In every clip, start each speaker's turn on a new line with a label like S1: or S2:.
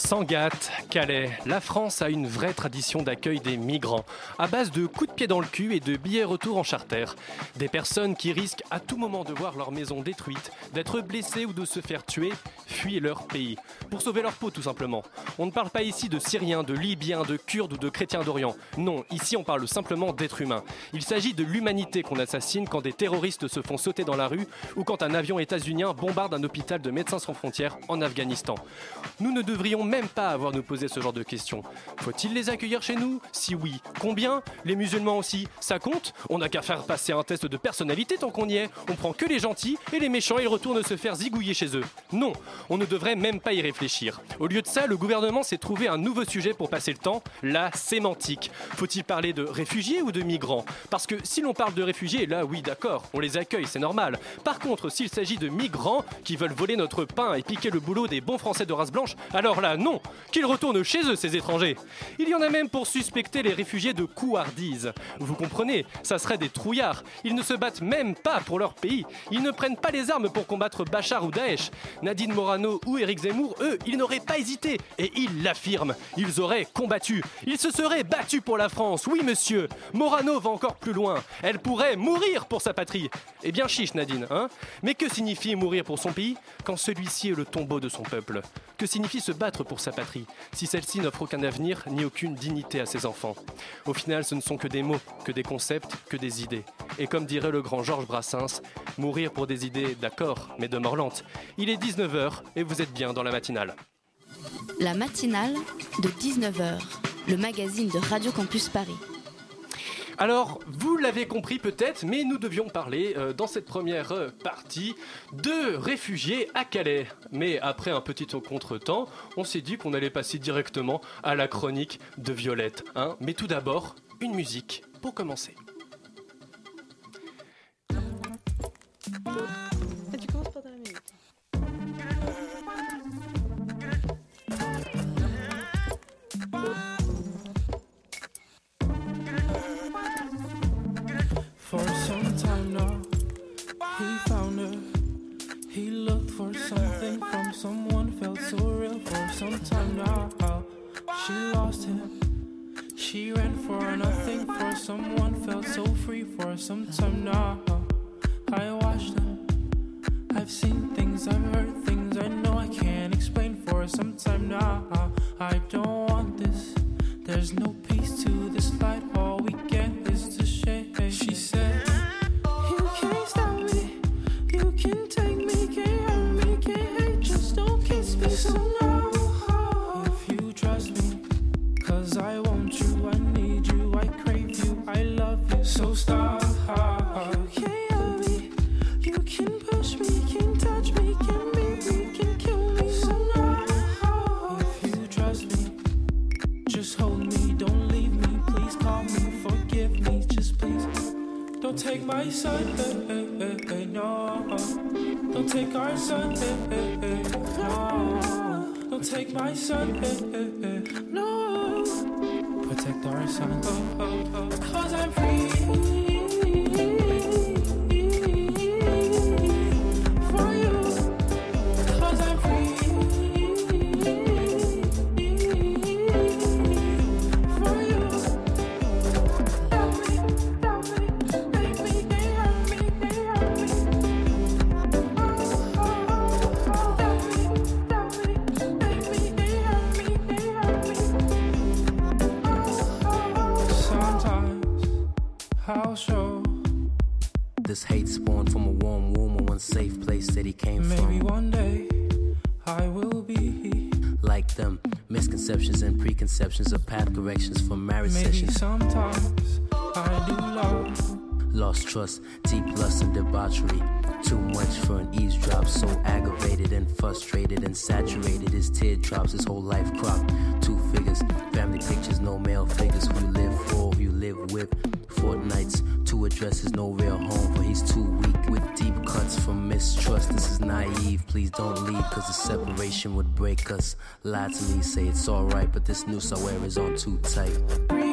S1: Sangatte, Calais, la France a une vraie tradition d'accueil des migrants, à base de coups de pied dans le cul et de billets retour en charter. Des personnes qui risquent à tout moment de voir leur maison détruite, d'être blessées ou de se faire tuer, fuient leur pays, pour sauver leur peau tout simplement. On ne parle pas ici de Syriens, de Libyens, de Kurdes ou de chrétiens d'Orient. Non, ici on parle simplement d'êtres humains. Il s'agit de l'humanité qu'on assassine quand des terroristes se font sauter dans la rue ou quand un avion états-unien bombarde un hôpital de Médecins sans frontières en Afghanistan. Nous ne devrions même pas avoir nous poser ce genre de questions. Faut-il les accueillir chez nous? Si oui, combien? Les musulmans aussi, ça compte? On n'a qu'à faire passer un test de personnalité tant qu'on y est. On prend que les gentils et les méchants ils retournent se faire zigouiller chez eux. Non, on ne devrait même pas y réfléchir. Au lieu de ça, le gouvernement s'est trouvé un nouveau sujet pour passer le temps, la sémantique. Faut-il parler de réfugiés ou de migrants? Parce que si l'on parle de réfugiés, là oui d'accord, on les accueille, c'est normal. Par contre, s'il s'agit de migrants qui veulent voler notre pain et piquer le boulot des bons Français de race blanche, alors là non, qu'ils retournent chez eux ces étrangers. Il y en a même pour suspecter les réfugiés de couardise. Vous comprenez, ça serait des trouillards. Ils ne se battent même pas pour leur pays. Ils ne prennent pas les armes pour combattre Bachar ou Daesh. Nadine Morano ou Éric Zemmour, eux, ils n'auraient pas hésité. Et ils l'affirment. Ils auraient combattu. Ils se seraient battus pour la France. Oui, monsieur. Morano va encore plus loin. Elle pourrait mourir pour sa patrie. Eh bien, chiche, Nadine, hein Mais que signifie mourir pour son pays quand celui-ci est le tombeau de son peuple? Que signifie se battre pour sa patrie si celle-ci n'offre aucun avenir ni aucune dignité à ses enfants Au final, ce ne sont que des mots, que des concepts, que des idées. Et comme dirait le grand Georges Brassens, mourir pour des idées, d'accord, mais de mort lente. Il est 19h et vous êtes bien dans la matinale.
S2: La matinale de 19h, le magazine de Radio Campus Paris.
S1: Alors, vous l'avez compris peut-être, mais nous devions parler euh, dans cette première euh, partie de réfugiés à Calais. Mais après un petit contretemps, on s'est dit qu'on allait passer directement à la chronique de Violette. Hein mais tout d'abord, une musique pour commencer.
S3: Real for some time now. She lost him. She ran for nothing for someone, felt so free for some time now. I watched them. I've seen things, I've heard things I know I can't explain for some time now. I don't want this. There's no peace to this fight. Son, no. Don't take our son, eh, eh, eh, no. Don't take my son, no. Protect our son, oh, oh, oh. Cause I'm free.
S4: Lost trust, deep lust and debauchery. Too much for an eavesdrop. So aggravated and frustrated and saturated. His teardrops, his whole life crop. Two figures, family pictures, no male figures. Who you live for, who you live with. Fortnights, two addresses, no real home. For he's too weak with deep cuts from mistrust. This is naive. Please don't leave, cause the separation would break us. Lie to me, say it's alright, but this noose I wear is on too tight.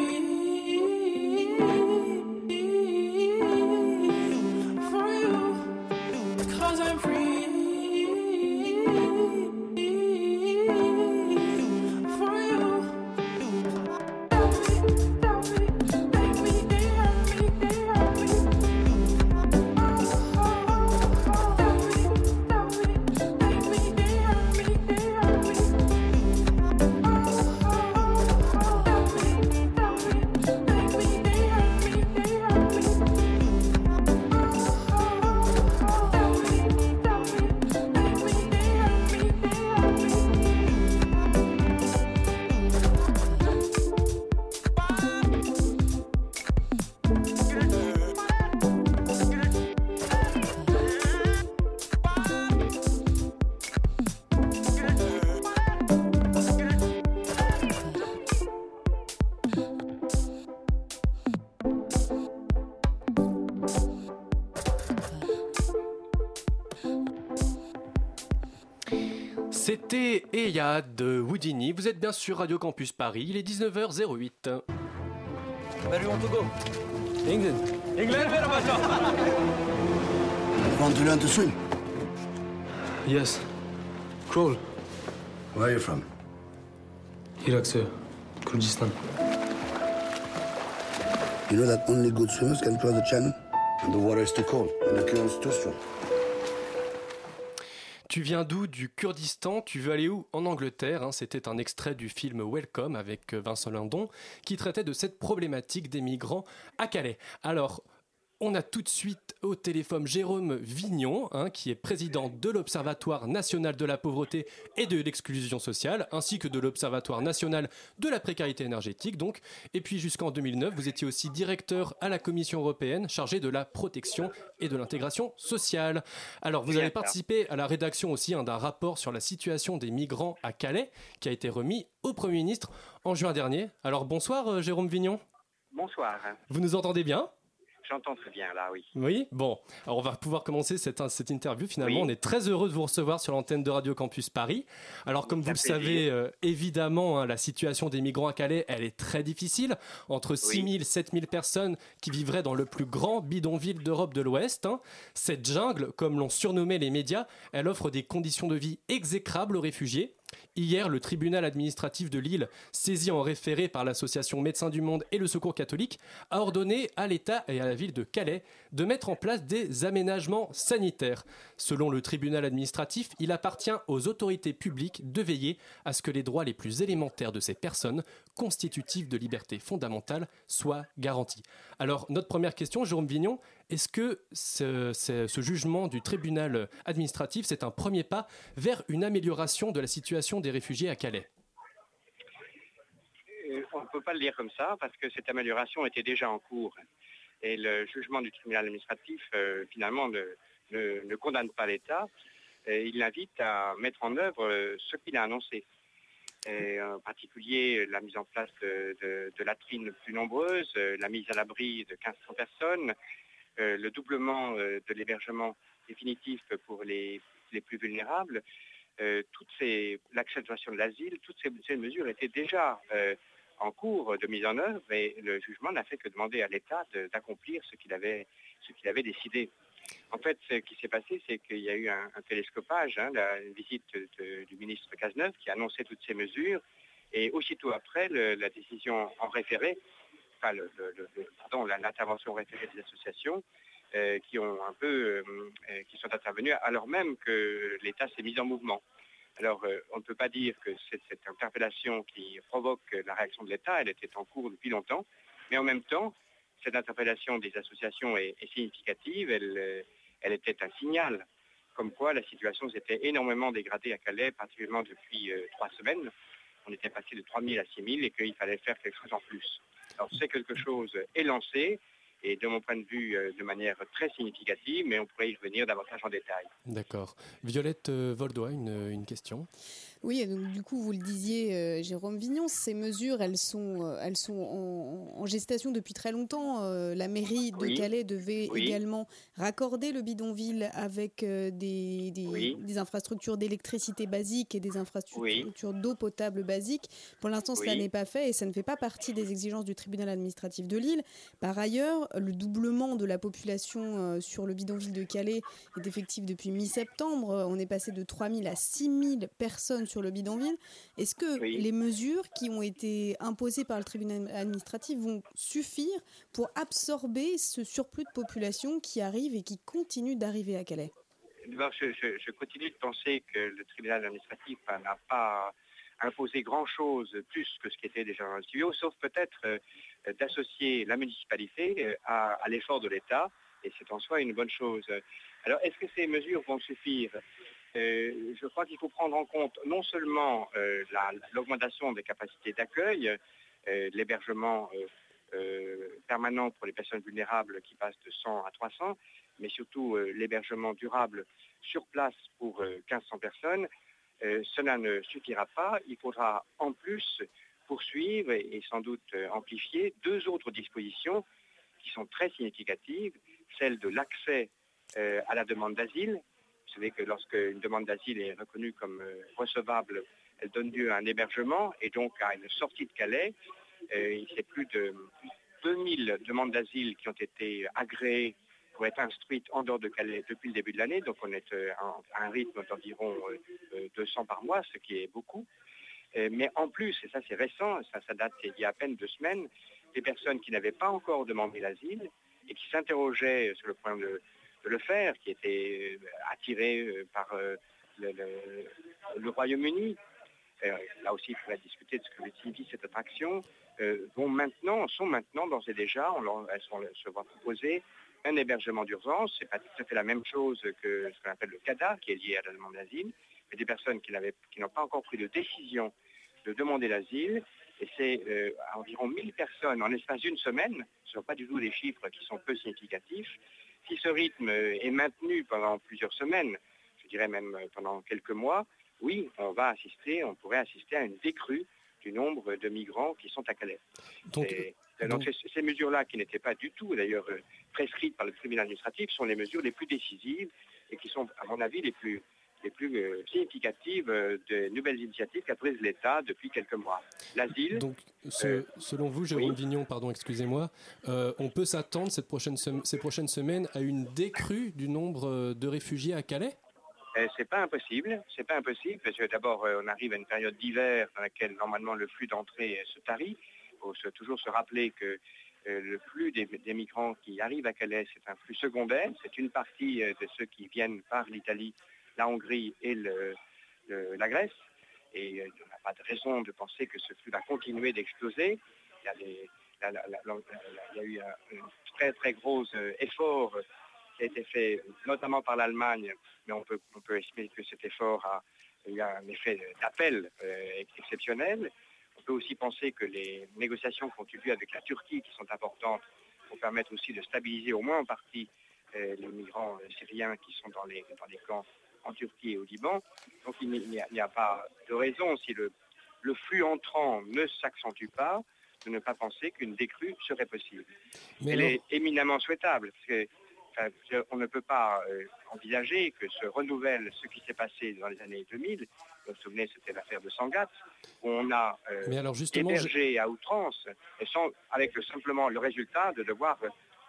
S1: C'était Eya de Houdini. Vous êtes bien sur Radio Campus Paris. Il est 19h08.
S5: Where do you want to go?
S1: England.
S5: England, where about
S6: Want to learn to swim?
S3: Yes. Crawl.
S6: Where are you from?
S3: Iraq, sir. Kurdistan.
S6: You know that only good swimmers can cross the channel? And the water is too cold, and the current is too strong.
S1: Tu viens d'où? Du Kurdistan. Tu veux aller où? En Angleterre. hein. C'était un extrait du film Welcome avec euh, Vincent Lindon qui traitait de cette problématique des migrants à Calais. Alors. On a tout de suite au téléphone Jérôme Vignon, hein, qui est président de l'Observatoire national de la pauvreté et de l'exclusion sociale, ainsi que de l'Observatoire national de la précarité énergétique. Donc, et puis jusqu'en 2009, vous étiez aussi directeur à la Commission européenne chargé de la protection et de l'intégration sociale. Alors, vous avez participé à la rédaction aussi hein, d'un rapport sur la situation des migrants à Calais, qui a été remis au Premier ministre en juin dernier. Alors, bonsoir euh, Jérôme Vignon.
S7: Bonsoir.
S1: Vous nous entendez bien?
S7: J'entends très bien là, oui.
S1: oui, bon, alors on va pouvoir commencer cette, cette interview. Finalement,
S7: Oui.
S1: on est très heureux de vous recevoir sur l'antenne de Radio Campus Paris. Alors, comme vous le savez, euh, évidemment, hein, la situation des migrants à Calais, elle est très difficile. Entre 6 000 et 7 000 personnes qui vivraient dans le plus grand bidonville d'Europe de l'Ouest. hein. Cette jungle, comme l'ont surnommé les médias, elle offre des conditions de vie exécrables aux réfugiés. Hier, le tribunal administratif de Lille, saisi en référé par l'association Médecins du Monde et le Secours catholique, a ordonné à l'État et à la ville de Calais de mettre en place des aménagements sanitaires. Selon le tribunal administratif, il appartient aux autorités publiques de veiller à ce que les droits les plus élémentaires de ces personnes, constitutifs de liberté fondamentale, soient garantis. Alors, notre première question, Jérôme Vignon, est-ce que ce, jugement du tribunal administratif, c'est un premier pas vers une amélioration de la situation des réfugiés à Calais?
S7: Euh, on ne peut pas le dire comme ça parce que cette amélioration était déjà en cours. Et le jugement du tribunal administratif, euh, finalement, ne, ne- ne condamne pas l'État. Il l'invite à mettre en œuvre euh, ce qu'il a annoncé. Et en particulier la mise en place de, de- de latrines plus nombreuses, euh, la mise à l'abri de 1500 personnes, euh, le doublement euh, de l'hébergement définitif pour les, plus vulnérables, euh, toutes de l'asile, toutes ces, mesures étaient déjà euh, en cours de mise en œuvre et le jugement n'a fait que demander à l'État d'accomplir ce qu'il avait décidé. En fait, ce qui s'est passé, c'est qu'il y a eu un, télescopage, hein, la visite du ministre Cazeneuve qui a annoncé toutes ces mesures et aussitôt après, la décision en référé, enfin, pardon, l'intervention référée des associations euh, qui ont un peu, euh, euh, qui sont intervenues alors même que l'État s'est mis en mouvement. Alors, on ne peut pas dire que c'est cette interpellation qui provoque la réaction de l'État, elle était en cours depuis longtemps, mais en même temps, cette interpellation des associations est, significative, elle, euh, elle était un signal comme quoi la situation s'était énormément dégradée à Calais, particulièrement depuis euh, trois semaines. On était passé de 3 000 à 6 000 et qu'il fallait faire quelque chose en plus. Alors, c'est quelque chose est lancé et de mon point de vue euh, de manière très significative, mais on pourrait y revenir davantage en détail.
S1: D'accord. Violette euh, Voldois, une, une question?
S8: Oui, donc du coup, vous le disiez, euh, Jérôme Vignon, ces mesures, elles sont, elles sont en, en gestation depuis très longtemps. La mairie de
S7: Oui.
S8: Calais devait
S7: Oui.
S8: également raccorder le bidonville avec des, des-
S7: Oui.
S8: des infrastructures d'électricité basiques et des infrastructures d'eau potable basiques. Pour l'instant, cela
S7: Oui.
S8: n'est pas fait et ça ne fait pas partie des exigences du tribunal administratif de Lille. Par ailleurs, le doublement de la population euh, sur le bidonville de Calais est effectif depuis mi-septembre. Euh, On est passé de 3 000 à 6 000 personnes sur le bidonville. Est-ce que les mesures qui ont été imposées par le tribunal administratif vont suffire pour absorber ce surplus de population qui arrive et qui continue d'arriver à Calais?
S7: D'abord, je, je- je continue de penser que le tribunal administratif n'a pas imposé grand-chose plus que ce qui était déjà dans le studio, sauf peut-être euh, d'associer la municipalité euh, à, l'effort de l'État, et c'est en soi une bonne chose. Alors, est-ce que ces mesures vont suffire? Euh, Je crois qu'il faut prendre en compte non seulement la- l'augmentation des capacités d'accueil, l'hébergement permanent pour les personnes vulnérables qui passe de 100 à 300, mais surtout l'hébergement durable sur place pour euh, 1500 personnes. Euh, cela ne suffira pas. Il faudra en plus poursuivre et, sans doute euh, amplifier deux autres dispositions qui sont très significatives, celle de l'accès euh, à la demande d'asile. Vous savez que lorsque une demande d'asile est reconnue comme recevable, elle donne lieu à un hébergement et donc à une sortie de Calais. Il y a plus de 2000 demandes d'asile qui ont été agréées pour être instruites en dehors de Calais depuis le début de l'année. Donc on est euh, à un rythme d'environ euh, euh, 200 par mois, ce qui est beaucoup. Euh, Mais en plus, et ça c'est récent, ça, ça date il y a à peine deux semaines, des personnes qui n'avaient pas encore demandé l'asile et qui s'interrogeaient sur le point de, le faire, qui étaient euh, attirées euh, par euh, le, Royaume-Uni. Euh, là aussi, il faudrait discuter de ce que signifie cette attraction. Euh, vont maintenant, sont maintenant d'ores et déjà, on leur- elles se voient proposer un hébergement d'urgence. C'est pas tout à fait la même chose que ce qu'on appelle le CADA, qui est lié à la demande d'asile, mais des personnes qui n'avaient- qui n'ont pas encore pris de décision de demander l'asile. Et c'est euh, environ 1000 personnes en l'espace d'une semaine. Ce ne sont pas du tout des chiffres qui sont peu significatifs. Si ce rythme est maintenu pendant plusieurs semaines, je dirais même pendant quelques mois, oui, on va assister, on pourrait assister à une décrue du nombre de migrants qui sont à Calais.
S1: Donc,
S7: Et, donc,
S1: donc-
S7: ces, ces mesures-là, qui n'étaient pas du tout d'ailleurs euh, prescrites par le tribunal administratif, sont les mesures les plus décisives et qui sont, à mon avis, les plus, les plus euh, significatives euh, des nouvelles initiatives qu'a prises l'État depuis quelques mois. L'asile,
S1: Donc, ce-
S7: Euh,
S1: selon vous, Jérôme Vignon, pardon, excusez-moi, on peut s'attendre cette prochaine sem- ces prochaines semaines à une décrue du nombre de réfugiés à Calais?
S7: C'est pas impossible, c'est pas impossible parce que d'abord on arrive à une période d'hiver dans laquelle normalement le flux d'entrée se tarit. Il faut toujours se rappeler que euh, le flux des, migrants qui arrivent à Calais, c'est un flux secondaire. C'est une partie euh, de ceux qui viennent par l'Italie, la Hongrie et la Grèce. Et euh, on n'a pas de raison de penser que ce flux va continuer d'exploser. Il y a, eu un, très très gros effort qui a été fait notamment par l'Allemagne, mais on peut, estimer que cet effort a eu un effet d'appel ex- exceptionnel. On peut aussi penser que les négociations qui ont eu lieu avec la Turquie, qui sont importantes, vont permettre aussi de stabiliser au moins en partie euh, les migrants euh, syriens qui sont dans les, dans les camps en Turquie et au Liban. Donc il n'y a, pas de raison, si le, le flux entrant ne s'accentue pas, de ne pas penser qu'une décrue serait possible.
S1: Mais
S7: Elle est éminemment souhaitable, parce que on ne peut pas euh, envisager que se renouvelle ce qui s'est passé dans les années 2000. Vous vous souvenez, c'était l'affaire de Sangatte, où on a euh,
S1: Mais alors justement,
S7: hébergé à outrance, et sans, avec le- simplement le résultat de devoir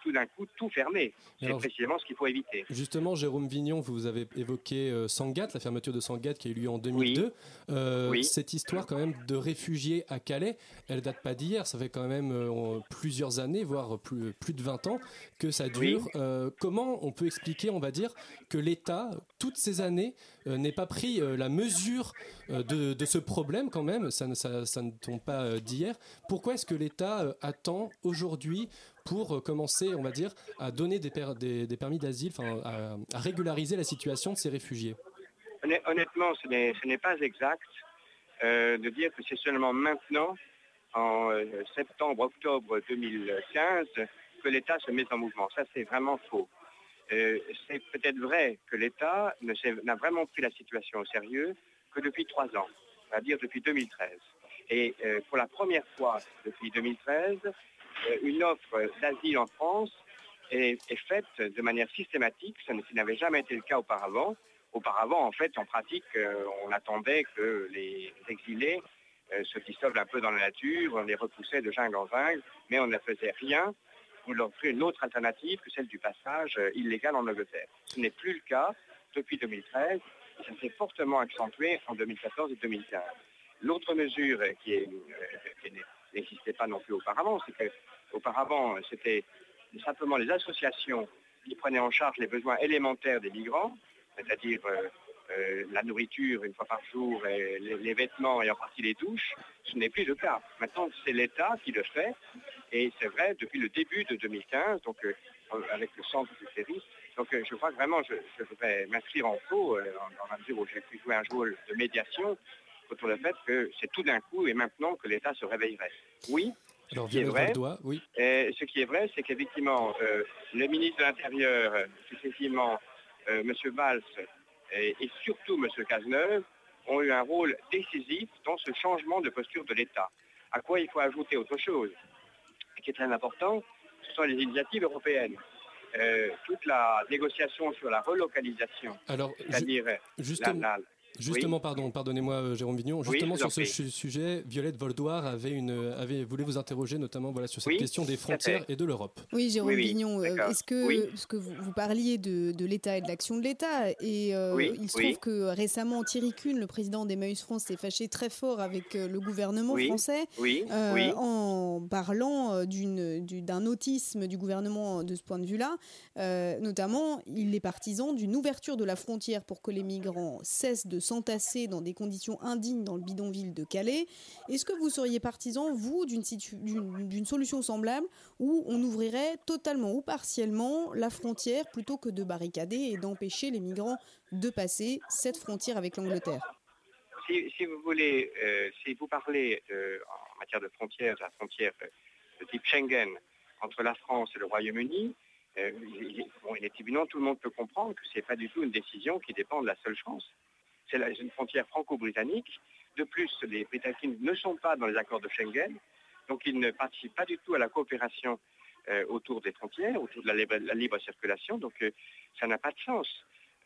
S7: tout d'un coup tout fermer. C'est précisément ce qu'il faut éviter.
S1: Justement, Jérôme Vignon, vous avez évoqué euh, Sangatte, la fermeture de Sangatte qui a eu lieu en 2002. Euh,
S7: Oui.
S1: Cette histoire quand même de réfugiés à Calais, elle date pas d'hier, ça fait quand même euh, plusieurs années, voire plus, plus de 20 ans que ça dure.
S7: Oui.
S1: Euh, comment on peut expliquer, on va dire, que l'État, toutes ces années, euh, n'ait pas pris euh, la mesure euh, de, ce problème quand même, ça ne, tombe pas d'hier. Pourquoi est-ce que l'État attend aujourd'hui pour commencer, on va dire, à donner des, per- des- des permis d'asile, à, à régulariser la situation de ces réfugiés?
S7: Honn- Honnêtement, ce n'est pas exact de dire que c'est seulement maintenant, en septembre-octobre 2015, que l'État se mette en mouvement. Ça, c'est vraiment faux. Euh, c'est peut-être vrai que l'État n'a vraiment pris la situation au sérieux que depuis trois ans, c'est-à-dire depuis 2013. Et euh, pour la première fois depuis 2013, euh, une offre d'asile en France est, faite de manière systématique, ça n'avait jamais été le cas auparavant. Auparavant, en fait, en pratique, on attendait que les exilés se dissolvent un peu dans la nature, on les repoussait de jungle en jungle, mais on ne faisait rien leur offrir une autre alternative que celle du passage euh, illégal en Angleterre. Ce n'est plus le cas depuis 2013, et ça s'est fortement accentué en 2014 et 2015. L'autre mesure euh, qui, euh, qui n'existait pas non plus auparavant, c'est que auparavant, euh, c'était simplement les associations qui prenaient en charge les besoins élémentaires des migrants, c'est-à-dire euh, euh, la nourriture une fois par jour, et les, les vêtements et en partie les douches, ce n'est plus le cas. Maintenant, c'est l'État qui le fait, et c'est vrai depuis le début de 2015, donc euh, avec le centre du service. Donc euh, je crois que vraiment, je, je m'inscrire en faux, euh, dans la mesure où j'ai pu jouer un rôle de médiation, autour du fait que c'est tout d'un coup et maintenant que l'État se réveillerait. Oui,
S1: Alors,
S7: ce qui est vrai,
S1: Valdois, oui.
S7: et ce qui est vrai, c'est qu'effectivement, euh, le ministre de l'Intérieur, euh, successivement euh, M. Valls et, et surtout M. Cazeneuve, ont eu un rôle décisif dans ce changement de posture de l'État. À quoi il faut ajouter autre chose, qui est très important, ce sont les initiatives européennes. Euh, toute la négociation sur la relocalisation, c'est-à-dire euh, la-
S1: Justement,
S7: Oui.
S1: pardon, pardonnez-moi, euh, Jérôme Vignon. Justement sur ce sujet, Violette Voldoir avait une, avait voulait vous interroger notamment voilà sur cette
S7: Oui,
S1: question des frontières et de l'Europe.
S8: Oui, Jérôme Vignon, euh, est-ce que, parce que vous, vous parliez de, de l'État et de l'action de l'État, et euh,
S7: Oui,
S8: il se
S7: oui.
S8: trouve que récemment, Thierry Kuhn, le président d'Emmaüs France, s'est fâché très fort avec le gouvernement
S7: Oui,
S8: français
S7: oui,
S8: euh,
S7: oui.
S8: en parlant d'une- d'un autisme du gouvernement de ce point de vue-là. Euh, notamment, il est partisan d'une ouverture de la frontière pour que les migrants cessent de s'entasser dans des conditions indignes dans le bidonville de Calais. Est-ce que vous seriez partisan, vous, d'une solution semblable où on ouvrirait totalement ou partiellement la frontière plutôt que de barricader et d'empêcher les migrants de passer cette frontière avec l'Angleterre?
S7: Si, vous voulez, euh, si vous parlez euh, en matière de frontières, de la frontière euh, de type Schengen entre la France et le Royaume-Uni, euh, bon, il est évident, tout le monde peut comprendre que ce n'est pas du tout une décision qui dépend de la seule France. C'est une frontière franco-britannique. De plus, les Britanniques ne sont pas dans les accords de Schengen, donc ils ne participent pas du tout à la coopération euh, autour des frontières, autour de la libre, la libre circulation. Donc euh, ça n'a pas de sens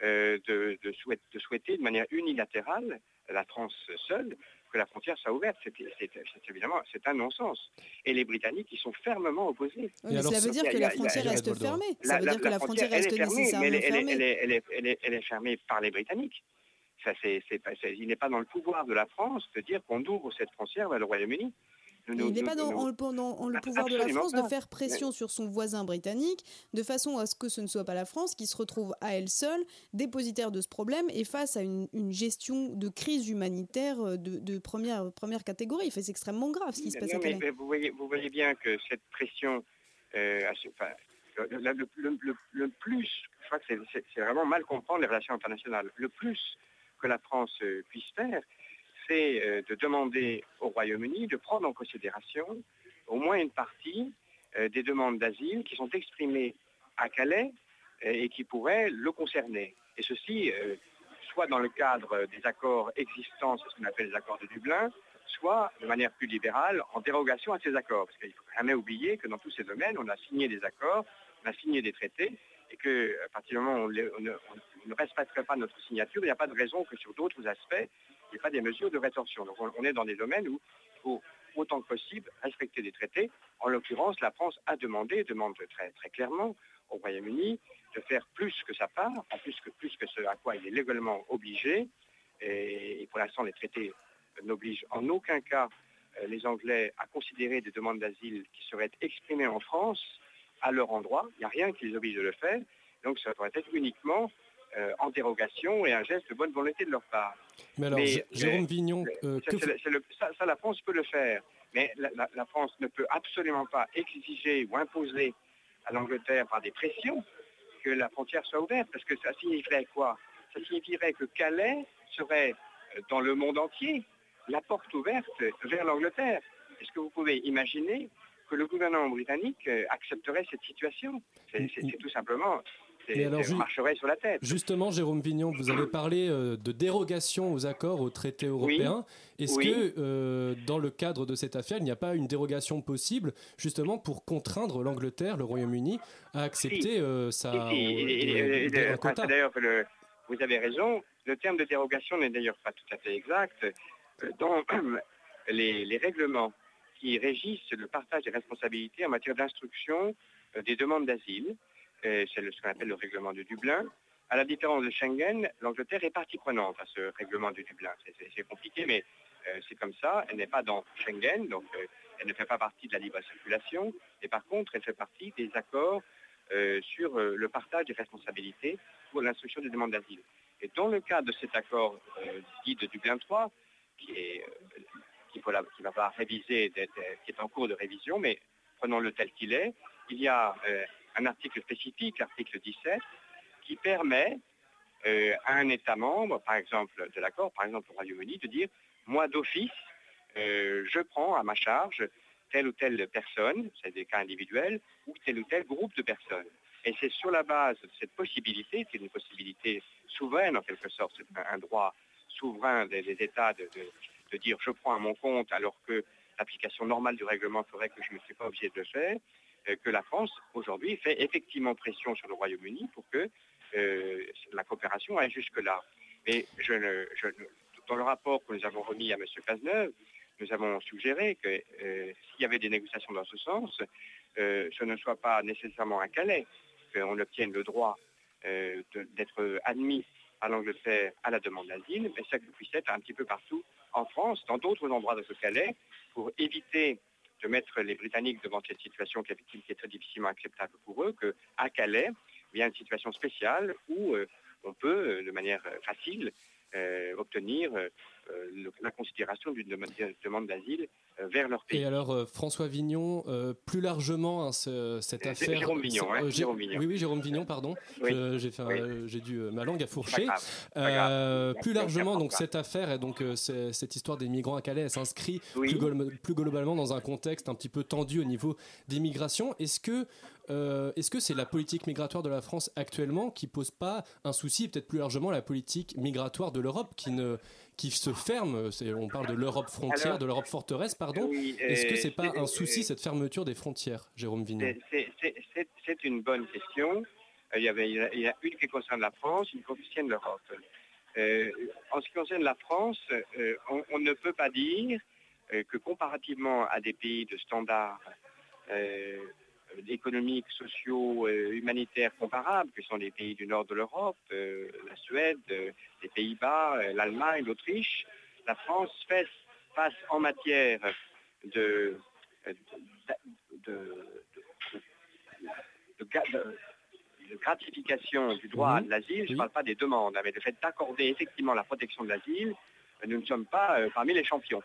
S7: euh, de, de souhait- de souhaiter de manière unilatérale, la France seule, que la frontière soit ouverte. C'est évidemment c'est un non-sens. Et les Britanniques, ils sont fermement opposés.
S8: Oui, mais cela veut dire que la frontière reste fermée. Ça veut dire que la frontière
S7: elle est
S8: reste
S7: fermée,
S8: nécessairement fermée.
S7: elle est fermée par les Britanniques. Ça, il n'est pas dans le pouvoir de la France de dire qu'on ouvre cette frontière vers le Royaume-Uni. Nous-
S8: il n'est pas dans,
S7: nous-
S8: en le, dans- en le
S7: Ah,
S8: pouvoir de la France
S7: pas.
S8: de faire pression sur son voisin britannique de façon à ce que ce ne soit pas la France qui se retrouve à elle seule dépositaire de ce problème et face à une, une gestion de crise humanitaire euh, de, de première, première catégorie. Enfin, C'est extrêmement grave ce qui se passe
S7: Non,
S8: à
S7: mais vous, voyez, vous voyez bien que cette pression, euh, enfin, le, le- le- le- le plus, je crois que c'est vraiment mal comprendre les relations internationales, le plus que la France euh, puisse faire, c'est euh, de demander au Royaume-Uni de prendre en considération au moins une partie euh, des demandes d'asile qui sont exprimées à Calais et qui pourraient le concerner. Et ceci, soit dans le cadre des accords existants, ce qu'on appelle les accords de Dublin, soit de manière plus libérale, en dérogation à ces accords. Parce qu'il ne faut jamais oublier que dans tous ces domaines, on a signé des accords, on a signé des traités, et qu'à partir du moment où on, ne, respecterait pas notre signature, il n'y a pas de raison que sur d'autres aspects, il n'y ait pas des mesures de rétorsion. Donc on, est dans des domaines où il faut autant que possible respecter des traités. En l'occurrence, la France a demandé, demande très, clairement au Royaume-Uni de faire plus que sa part, en plus que, que ce à quoi il est légalement obligé. Et, et pour l'instant, les traités n'obligent en aucun cas euh, les Anglais à considérer des demandes d'asile qui seraient exprimées en France à leur endroit. Il n'y a rien qui les oblige de le faire. Donc ça doit être uniquement euh, en dérogation et un geste de bonne volonté de leur part.
S1: Mais alors,
S7: Mais,
S1: J- Jérôme
S7: euh,
S1: Vignon, euh,
S7: Ça,
S1: que
S7: c'est le- c'est le- ça- ça, la France peut le faire, mais la, la- la France ne peut absolument pas exiger ou imposer à l'Angleterre par des pressions que la frontière soit ouverte, parce que ça signifierait quoi? Ça signifierait que Calais serait euh, dans le monde entier la porte ouverte vers l'Angleterre. Est-ce que vous pouvez imaginer que le gouvernement britannique euh, accepterait cette situation. C'est c'est- c'est tout simplement,
S1: Mais alors,
S7: marcherait sur la tête.
S1: Justement, Jérôme Vignon, vous avez parlé euh, de dérogation aux accords, aux traités européens. Est-ce
S7: Oui.
S1: que, euh, dans le cadre de cette affaire, il n'y a pas une dérogation possible, justement, pour contraindre l'Angleterre, le Royaume-Uni, à accepter sa,
S7: et- et- et- et- d'ailleurs vous avez raison. Le terme de dérogation n'est d'ailleurs pas tout à fait exact. Dans les, les règlements qui régissent le partage des responsabilités en matière d'instruction euh, des demandes d'asile, euh, c'est ce qu'on appelle le règlement de Dublin. À la différence de Schengen, l'Angleterre est partie prenante à ce règlement de Dublin. C'est- compliqué, mais euh, c'est comme ça. Elle n'est pas dans Schengen, donc elle ne fait pas partie de la libre circulation. Et par contre, elle fait partie des accords sur le partage des responsabilités pour l'instruction des demandes d'asile. Et dans le cadre de cet accord dit de Dublin 3, qui est qui va pas réviser, euh, qui est en cours de révision, mais prenons-le tel qu'il est, il y a euh, un article spécifique, l'article 17, qui permet euh, à un État membre, par exemple de l'accord, par exemple au Royaume-Uni, de dire moi d'office, je prends à ma charge telle ou telle personne, c'est des cas individuels, ou tel ou tel groupe de personnes. Et c'est sur la base de cette possibilité, qui est une possibilité souveraine en quelque sorte, c'est un- droit souverain des, États de- de dire je prends à mon compte alors que l'application normale du règlement ferait que je ne suis pas obligé de le faire, euh, que la France aujourd'hui fait effectivement pression sur le Royaume-Uni pour que euh, la coopération aille jusque-là. Mais je dans le rapport que nous avons remis à M. Cazeneuve, nous avons suggéré que euh, s'il y avait des négociations dans ce sens, ce ne soit pas nécessairement à Calais qu'on obtienne le droit d'être admis à l'Angleterre à la demande d'asile, mais ça que puisse être un petit peu partout en France, dans d'autres endroits de ce Calais, pour éviter de mettre les Britanniques devant cette situation qui est, très difficilement acceptable pour eux, qu'à Calais, il y a une situation spéciale où euh, on peut, euh, de manière euh, facile, obtenir euh, euh, le- la considération d'une demande, d'asile euh, vers leur pays.
S1: Et alors, euh, François Vignon, euh, plus largement, hein, ce- cette
S7: Euh,
S1: affaire.
S7: Jérôme Vignon,
S1: c'est-
S7: hein, Jérôme Vignon.
S1: Oui, oui, Jérôme Vignon, pardon.
S7: Oui.
S1: J'ai
S7: Oui.
S1: euh, dû euh, ma langue à fourcher.
S7: pas grave, c'est pas grave.
S1: Euh, plus largement, donc cette affaire et donc euh, cette histoire des migrants à Calais, elle s'inscrit plus, plus globalement dans un contexte un petit peu tendu au niveau d'immigration. Est-ce que euh, est-ce que c'est la politique migratoire de la France actuellement qui pose pas un souci, et peut-être plus largement la politique migratoire de l'Europe qui ne qui se ferme On parle de l'Europe frontière,
S7: Alors,
S1: de l'Europe forteresse, pardon.
S7: oui,
S1: Est-ce que
S7: euh,
S1: c'est pas un souci
S7: euh,
S1: cette fermeture des frontières, Jérôme Vignon
S7: C'est- une bonne question. Euh, Il y, avait, il y a- une qui concerne la France, une qui concerne l'Europe. Euh, en ce qui concerne la France, euh, on, on ne peut pas dire euh, que comparativement à des pays de standards euh, économiques, sociaux, euh, humanitaires comparables, que sont les pays du nord de l'Europe, euh, la Suède, euh, les Pays-Bas, euh, l'Allemagne, l'Autriche, la France fait face en matière de, de, de- de- de- de gratification du droit
S1: Mhm.
S7: à l'asile, je ne parle pas des demandes, hein, mais le fait d'accorder effectivement la protection de l'asile, euh, nous ne sommes pas euh, parmi les champions.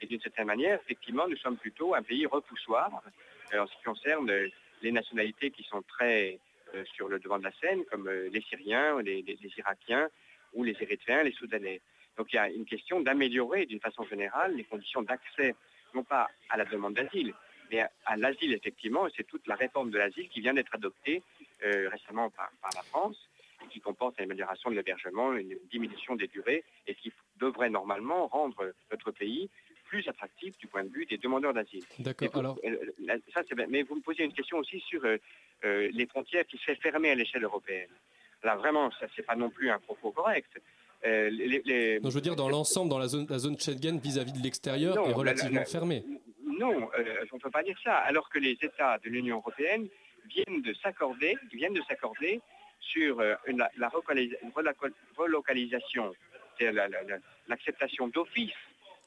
S7: Et d'une certaine manière, effectivement, nous sommes plutôt un pays repoussoir euh, en ce qui concerne euh, les nationalités qui sont très euh, sur le devant de la scène, comme euh, les Syriens, les, Irakiens ou les Érythréens, les Soudanais. Donc il y a une question d'améliorer d'une façon générale les conditions d'accès, non pas à la demande d'asile, mais à, l'asile effectivement, et c'est toute la réforme de l'asile qui vient d'être adoptée récemment par, par la France, et qui comporte une amélioration de l'hébergement, une diminution des durées, et qui devrait normalement rendre notre pays plus attractif du point de vue des demandeurs d'asile.
S1: D'accord. Alors,
S7: euh, ça, c'est bien. Mais vous me posez une question aussi sur euh, euh, les frontières qui se fait fermer à l'échelle européenne. Là, vraiment, ça, c'est pas non plus un propos correct. Euh, les- les-
S1: non, je veux dire dans l'ensemble, dans la zone, la zone Schengen vis-à-vis de l'extérieur
S7: Non,
S1: est
S7: la-
S1: relativement
S7: la- la-
S1: fermée.
S7: Non, on ne peut pas dire ça. Alors que les États de l'Union européenne viennent de s'accorder, viennent de s'accorder sur une- la, relocalisation, c'est la- la- la- l'acceptation d'office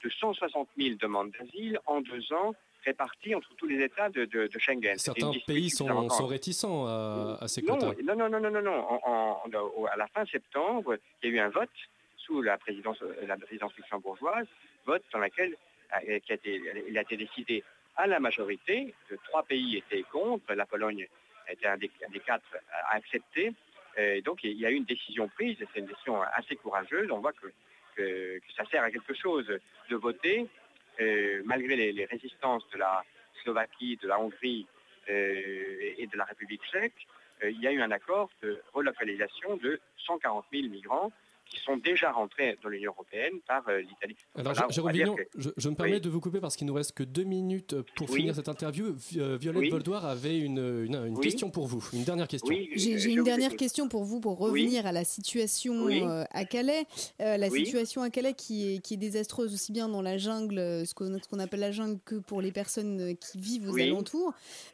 S7: de 160 000 demandes d'asile en deux ans réparties entre tous les États de, de- de Schengen.
S1: Certains pays sont, réticents à, à ces
S7: Non,
S1: quotas.
S7: non, non, non, non, non, non. En- en- au- à la fin septembre, il y a eu un vote sous la présidence, euh, la présidence luxembourgeoise, vote dans lequel euh, qui a été, il a été décidé à la majorité, que trois pays étaient contre, la Pologne était un des, un des quatre à accepter. Euh, donc il y a eu une décision prise, et c'est une décision assez courageuse. On voit que, que- ça sert à quelque chose de voter, euh, malgré les, les résistances de la, Slovaquie, de la Hongrie euh, et de la République tchèque, euh, il y a eu un accord de relocalisation de 140 000 migrants qui sont déjà rentrés dans l'Union européenne par euh, l'Italie.
S1: Alors,
S7: Voilà,
S1: Jérôme Vignon,
S7: que-
S1: je, je me permets
S7: Oui.
S1: de vous couper parce qu'il nous reste que deux minutes pour
S7: Oui.
S1: finir cette interview. Vi- euh, Violette
S7: Oui.
S1: Voldoir avait une, une- une
S7: Oui.
S1: question pour vous, une dernière question.
S7: Oui,
S8: J'ai
S7: euh,
S8: une dernière
S7: écoute.
S8: question pour vous pour revenir à la situation
S7: Oui.
S8: euh, à Calais. Euh, la
S7: Oui.
S8: situation à Calais qui est, qui est désastreuse aussi bien dans la jungle, ce qu'on appelle la jungle, que pour les personnes qui vivent aux
S7: Oui.
S8: alentours.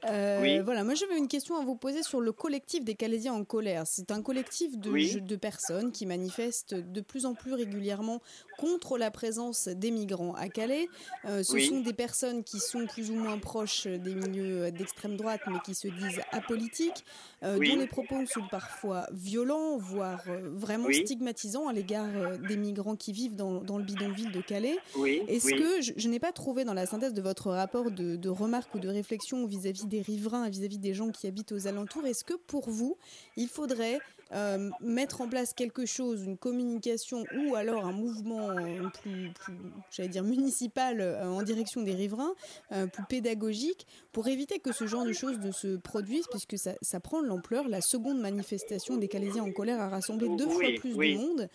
S8: Euh,
S7: Oui.
S8: Voilà, moi j'avais une question à vous poser sur le collectif des Calaisiens en colère. C'est un collectif de,
S7: Oui.
S8: je- de personnes qui manifestent de plus en plus régulièrement contre la présence des migrants à Calais. Euh, ce
S7: Oui.
S8: sont des personnes qui sont plus ou moins proches des milieux d'extrême droite, mais qui se disent apolitiques, euh,
S7: Oui.
S8: dont les propos sont parfois violents, voire euh, vraiment
S7: Oui.
S8: stigmatisants à l'égard des migrants qui vivent dans, dans le bidonville de Calais. Est-ce que je, je n'ai pas trouvé dans la synthèse de votre rapport de, de remarques ou de réflexions vis-à-vis des riverains, vis-à-vis des gens qui habitent aux alentours, est-ce que pour vous, il faudrait euh, mettre en place quelque chose, une communication ou alors un mouvement euh, plus, plus, j'allais dire municipal euh, en direction des riverains, plus pédagogique, pour éviter que ce genre de choses ne se produisent, puisque ça, ça prend de l'ampleur. La seconde manifestation des Calaisiens en colère a rassemblé deux
S7: Oui,
S8: fois plus
S7: oui.
S8: de monde.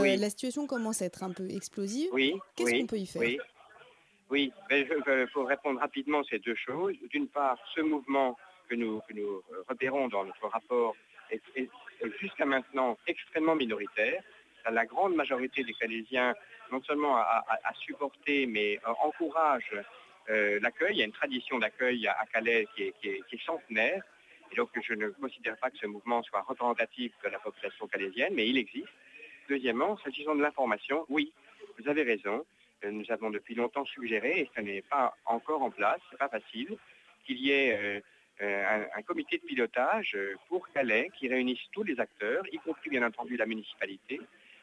S7: Oui.
S8: La situation commence à être un peu explosive. Qu'est-ce qu'on peut y faire?
S7: Oui. Mais je- je- pour répondre rapidement ces deux choses, d'une part, ce mouvement que nous, que nous repérons dans notre rapport est, est, jusqu'à maintenant extrêmement minoritaire. La grande majorité des Calaisiens, non seulement a, a- supporté, mais euh, encourage euh, l'accueil. Il y a une tradition d'accueil à, Calais qui est, centenaire. Et donc, je ne considère pas que ce mouvement soit représentatif de la population calaisienne, mais il existe. Deuxièmement, s'agissant de l'information, oui, vous avez raison. Euh, Nous avons depuis longtemps suggéré, et ce n'est pas encore en place, c'est pas facile, qu'il y ait euh, euh, un, un comité de pilotage euh, pour Calais qui réunisse tous les acteurs, y compris bien entendu la municipalité,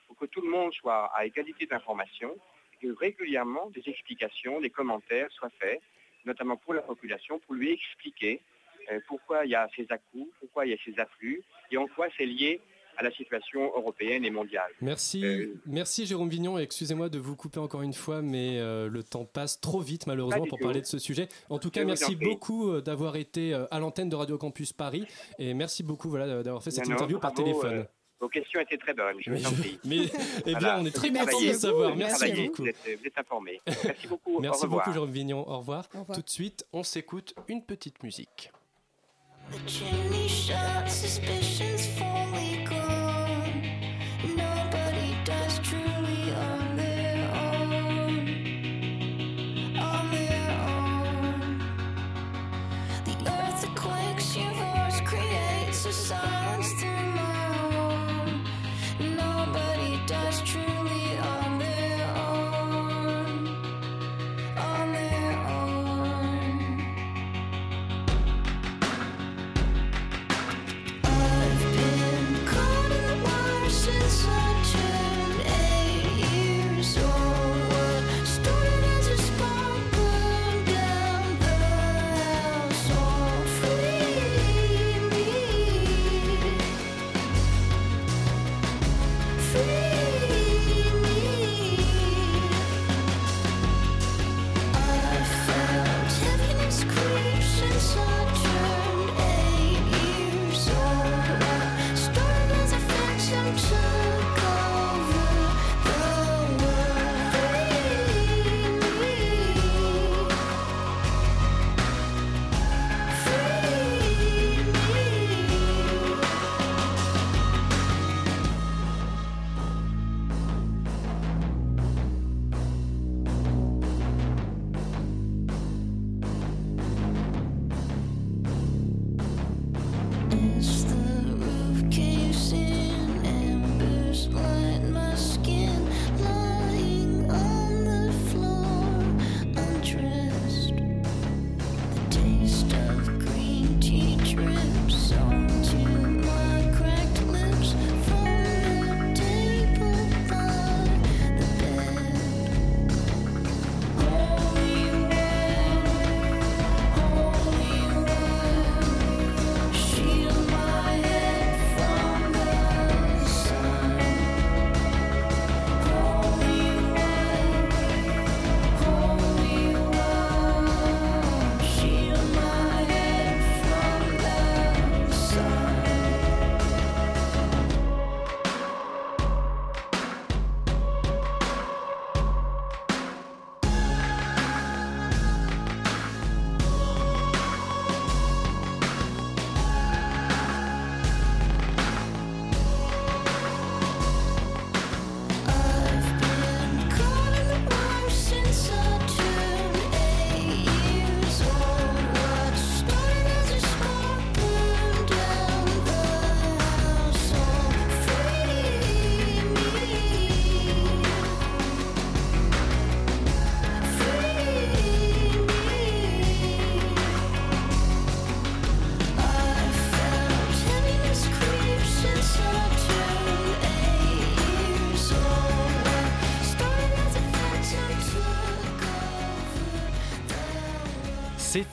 S7: pour que tout le monde soit à égalité d'information que régulièrement des explications, des commentaires soient faits, notamment pour la population, pour lui expliquer euh, pourquoi il y a ces à-coups, pourquoi il y a ces afflux et en quoi c'est lié à la situation européenne et mondiale.
S1: Merci,
S7: Euh,
S1: merci Jérôme Vignon. et Excusez-moi de vous couper encore une fois, mais euh, le temps passe trop vite malheureusement pour
S7: tout.
S1: parler de ce sujet. En tout cas,
S7: Je
S1: merci beaucoup euh, d'avoir été à l'antenne de Radio Campus Paris et merci beaucoup voilà, d'avoir fait cette
S7: Non, non,
S1: interview par
S7: bravo,
S1: téléphone.
S7: euh, vos questions étaient très bonnes, je
S1: Mais
S7: vous en
S1: je-
S7: prie.
S1: mais- eh bien,
S7: Voilà.
S1: on est très content de savoir. Merci beaucoup.
S7: Vous êtes, vous êtes informé. Merci beaucoup.
S1: Merci
S7: Au
S1: beaucoup Jérôme Vignon. Au revoir.
S8: Au revoir.
S1: Tout de suite, on s'écoute une petite musique.
S9: chimney shut, suspicions fully gone.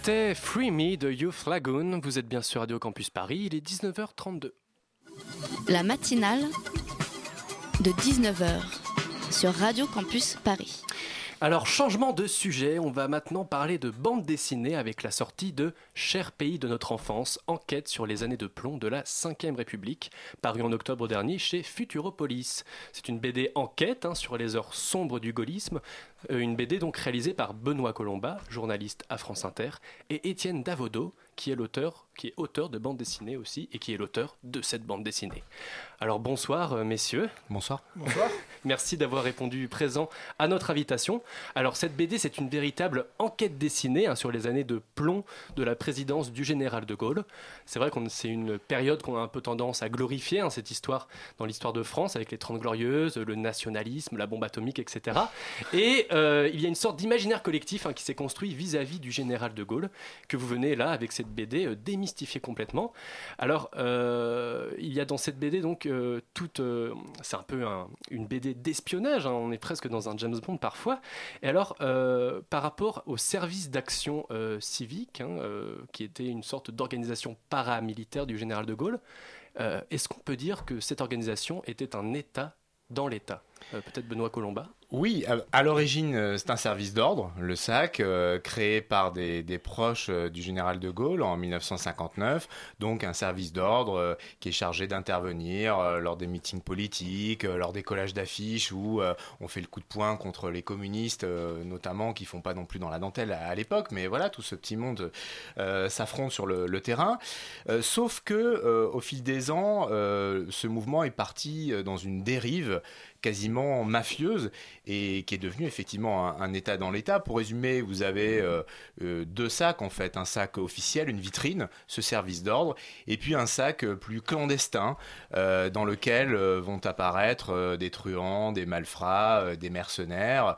S1: C'était Free Me de Youth Lagoon. Vous êtes bien sur Radio Campus Paris, il est 19h32.
S2: La matinale de 19h sur Radio Campus Paris.
S1: Alors, changement de sujet, on va maintenant parler de bande dessinée avec la sortie de Cher pays de notre enfance, enquête sur les années de plomb de la 5ème République, paru en octobre dernier chez Futuropolis. C'est une BD enquête hein, sur les heures sombres du gaullisme, euh, une BD donc réalisée par Benoît Colomba, journaliste à France Inter, et Étienne Davodo, qui est l'auteur, qui est auteur de bande dessinée aussi, et qui est l'auteur de cette bande dessinée. Alors bonsoir euh, messieurs.
S10: Bonsoir.
S1: Bonsoir. Merci d'avoir répondu présent à notre invitation. Alors cette BD, c'est une véritable enquête dessinée hein, sur les années de plomb de la présidence du général de Gaulle. C'est vrai qu'on c'est une période qu'on a un peu tendance à glorifier hein, cette histoire dans l'histoire de France avec les Trente Glorieuses, le nationalisme, la bombe atomique, etc. Et euh, il y a une sorte d'imaginaire collectif hein, qui s'est construit vis-à-vis du général de Gaulle que vous venez là avec cette BD euh, démystifier complètement. Alors euh, il y a dans cette BD donc toute, c'est un peu un- une BD d'espionnage. hein, on est presque dans un James Bond parfois. Et alors euh, par rapport au service d'action euh, civique, hein, euh, qui était une sorte d'organisation paramilitaire du général de Gaulle, est-ce qu'on peut dire que cette organisation était un État dans l'État? Euh, Peut-être Benoît Colomba
S10: Oui, à, l'origine, euh, c'est un service d'ordre, le SAC, euh, créé par des, des proches du général de Gaulle en 1959. Donc un service d'ordre qui est chargé d'intervenir lors des meetings politiques, lors des collages d'affiches où on fait le coup de poing contre les communistes, notamment, qui font pas non plus dans la dentelle à, l'époque. Mais voilà, tout ce petit monde s'affronte sur le, le terrain. Sauf que au fil des ans, ce mouvement est parti dans une dérive quasiment mafieuse et qui est devenue effectivement un, État dans l'État. Pour résumer, vous avez euh, euh, deux sacs en fait, un sac officiel, une vitrine, ce service d'ordre, et puis un sac euh, plus clandestin dans lequel vont apparaître des truands, des malfrats, des mercenaires,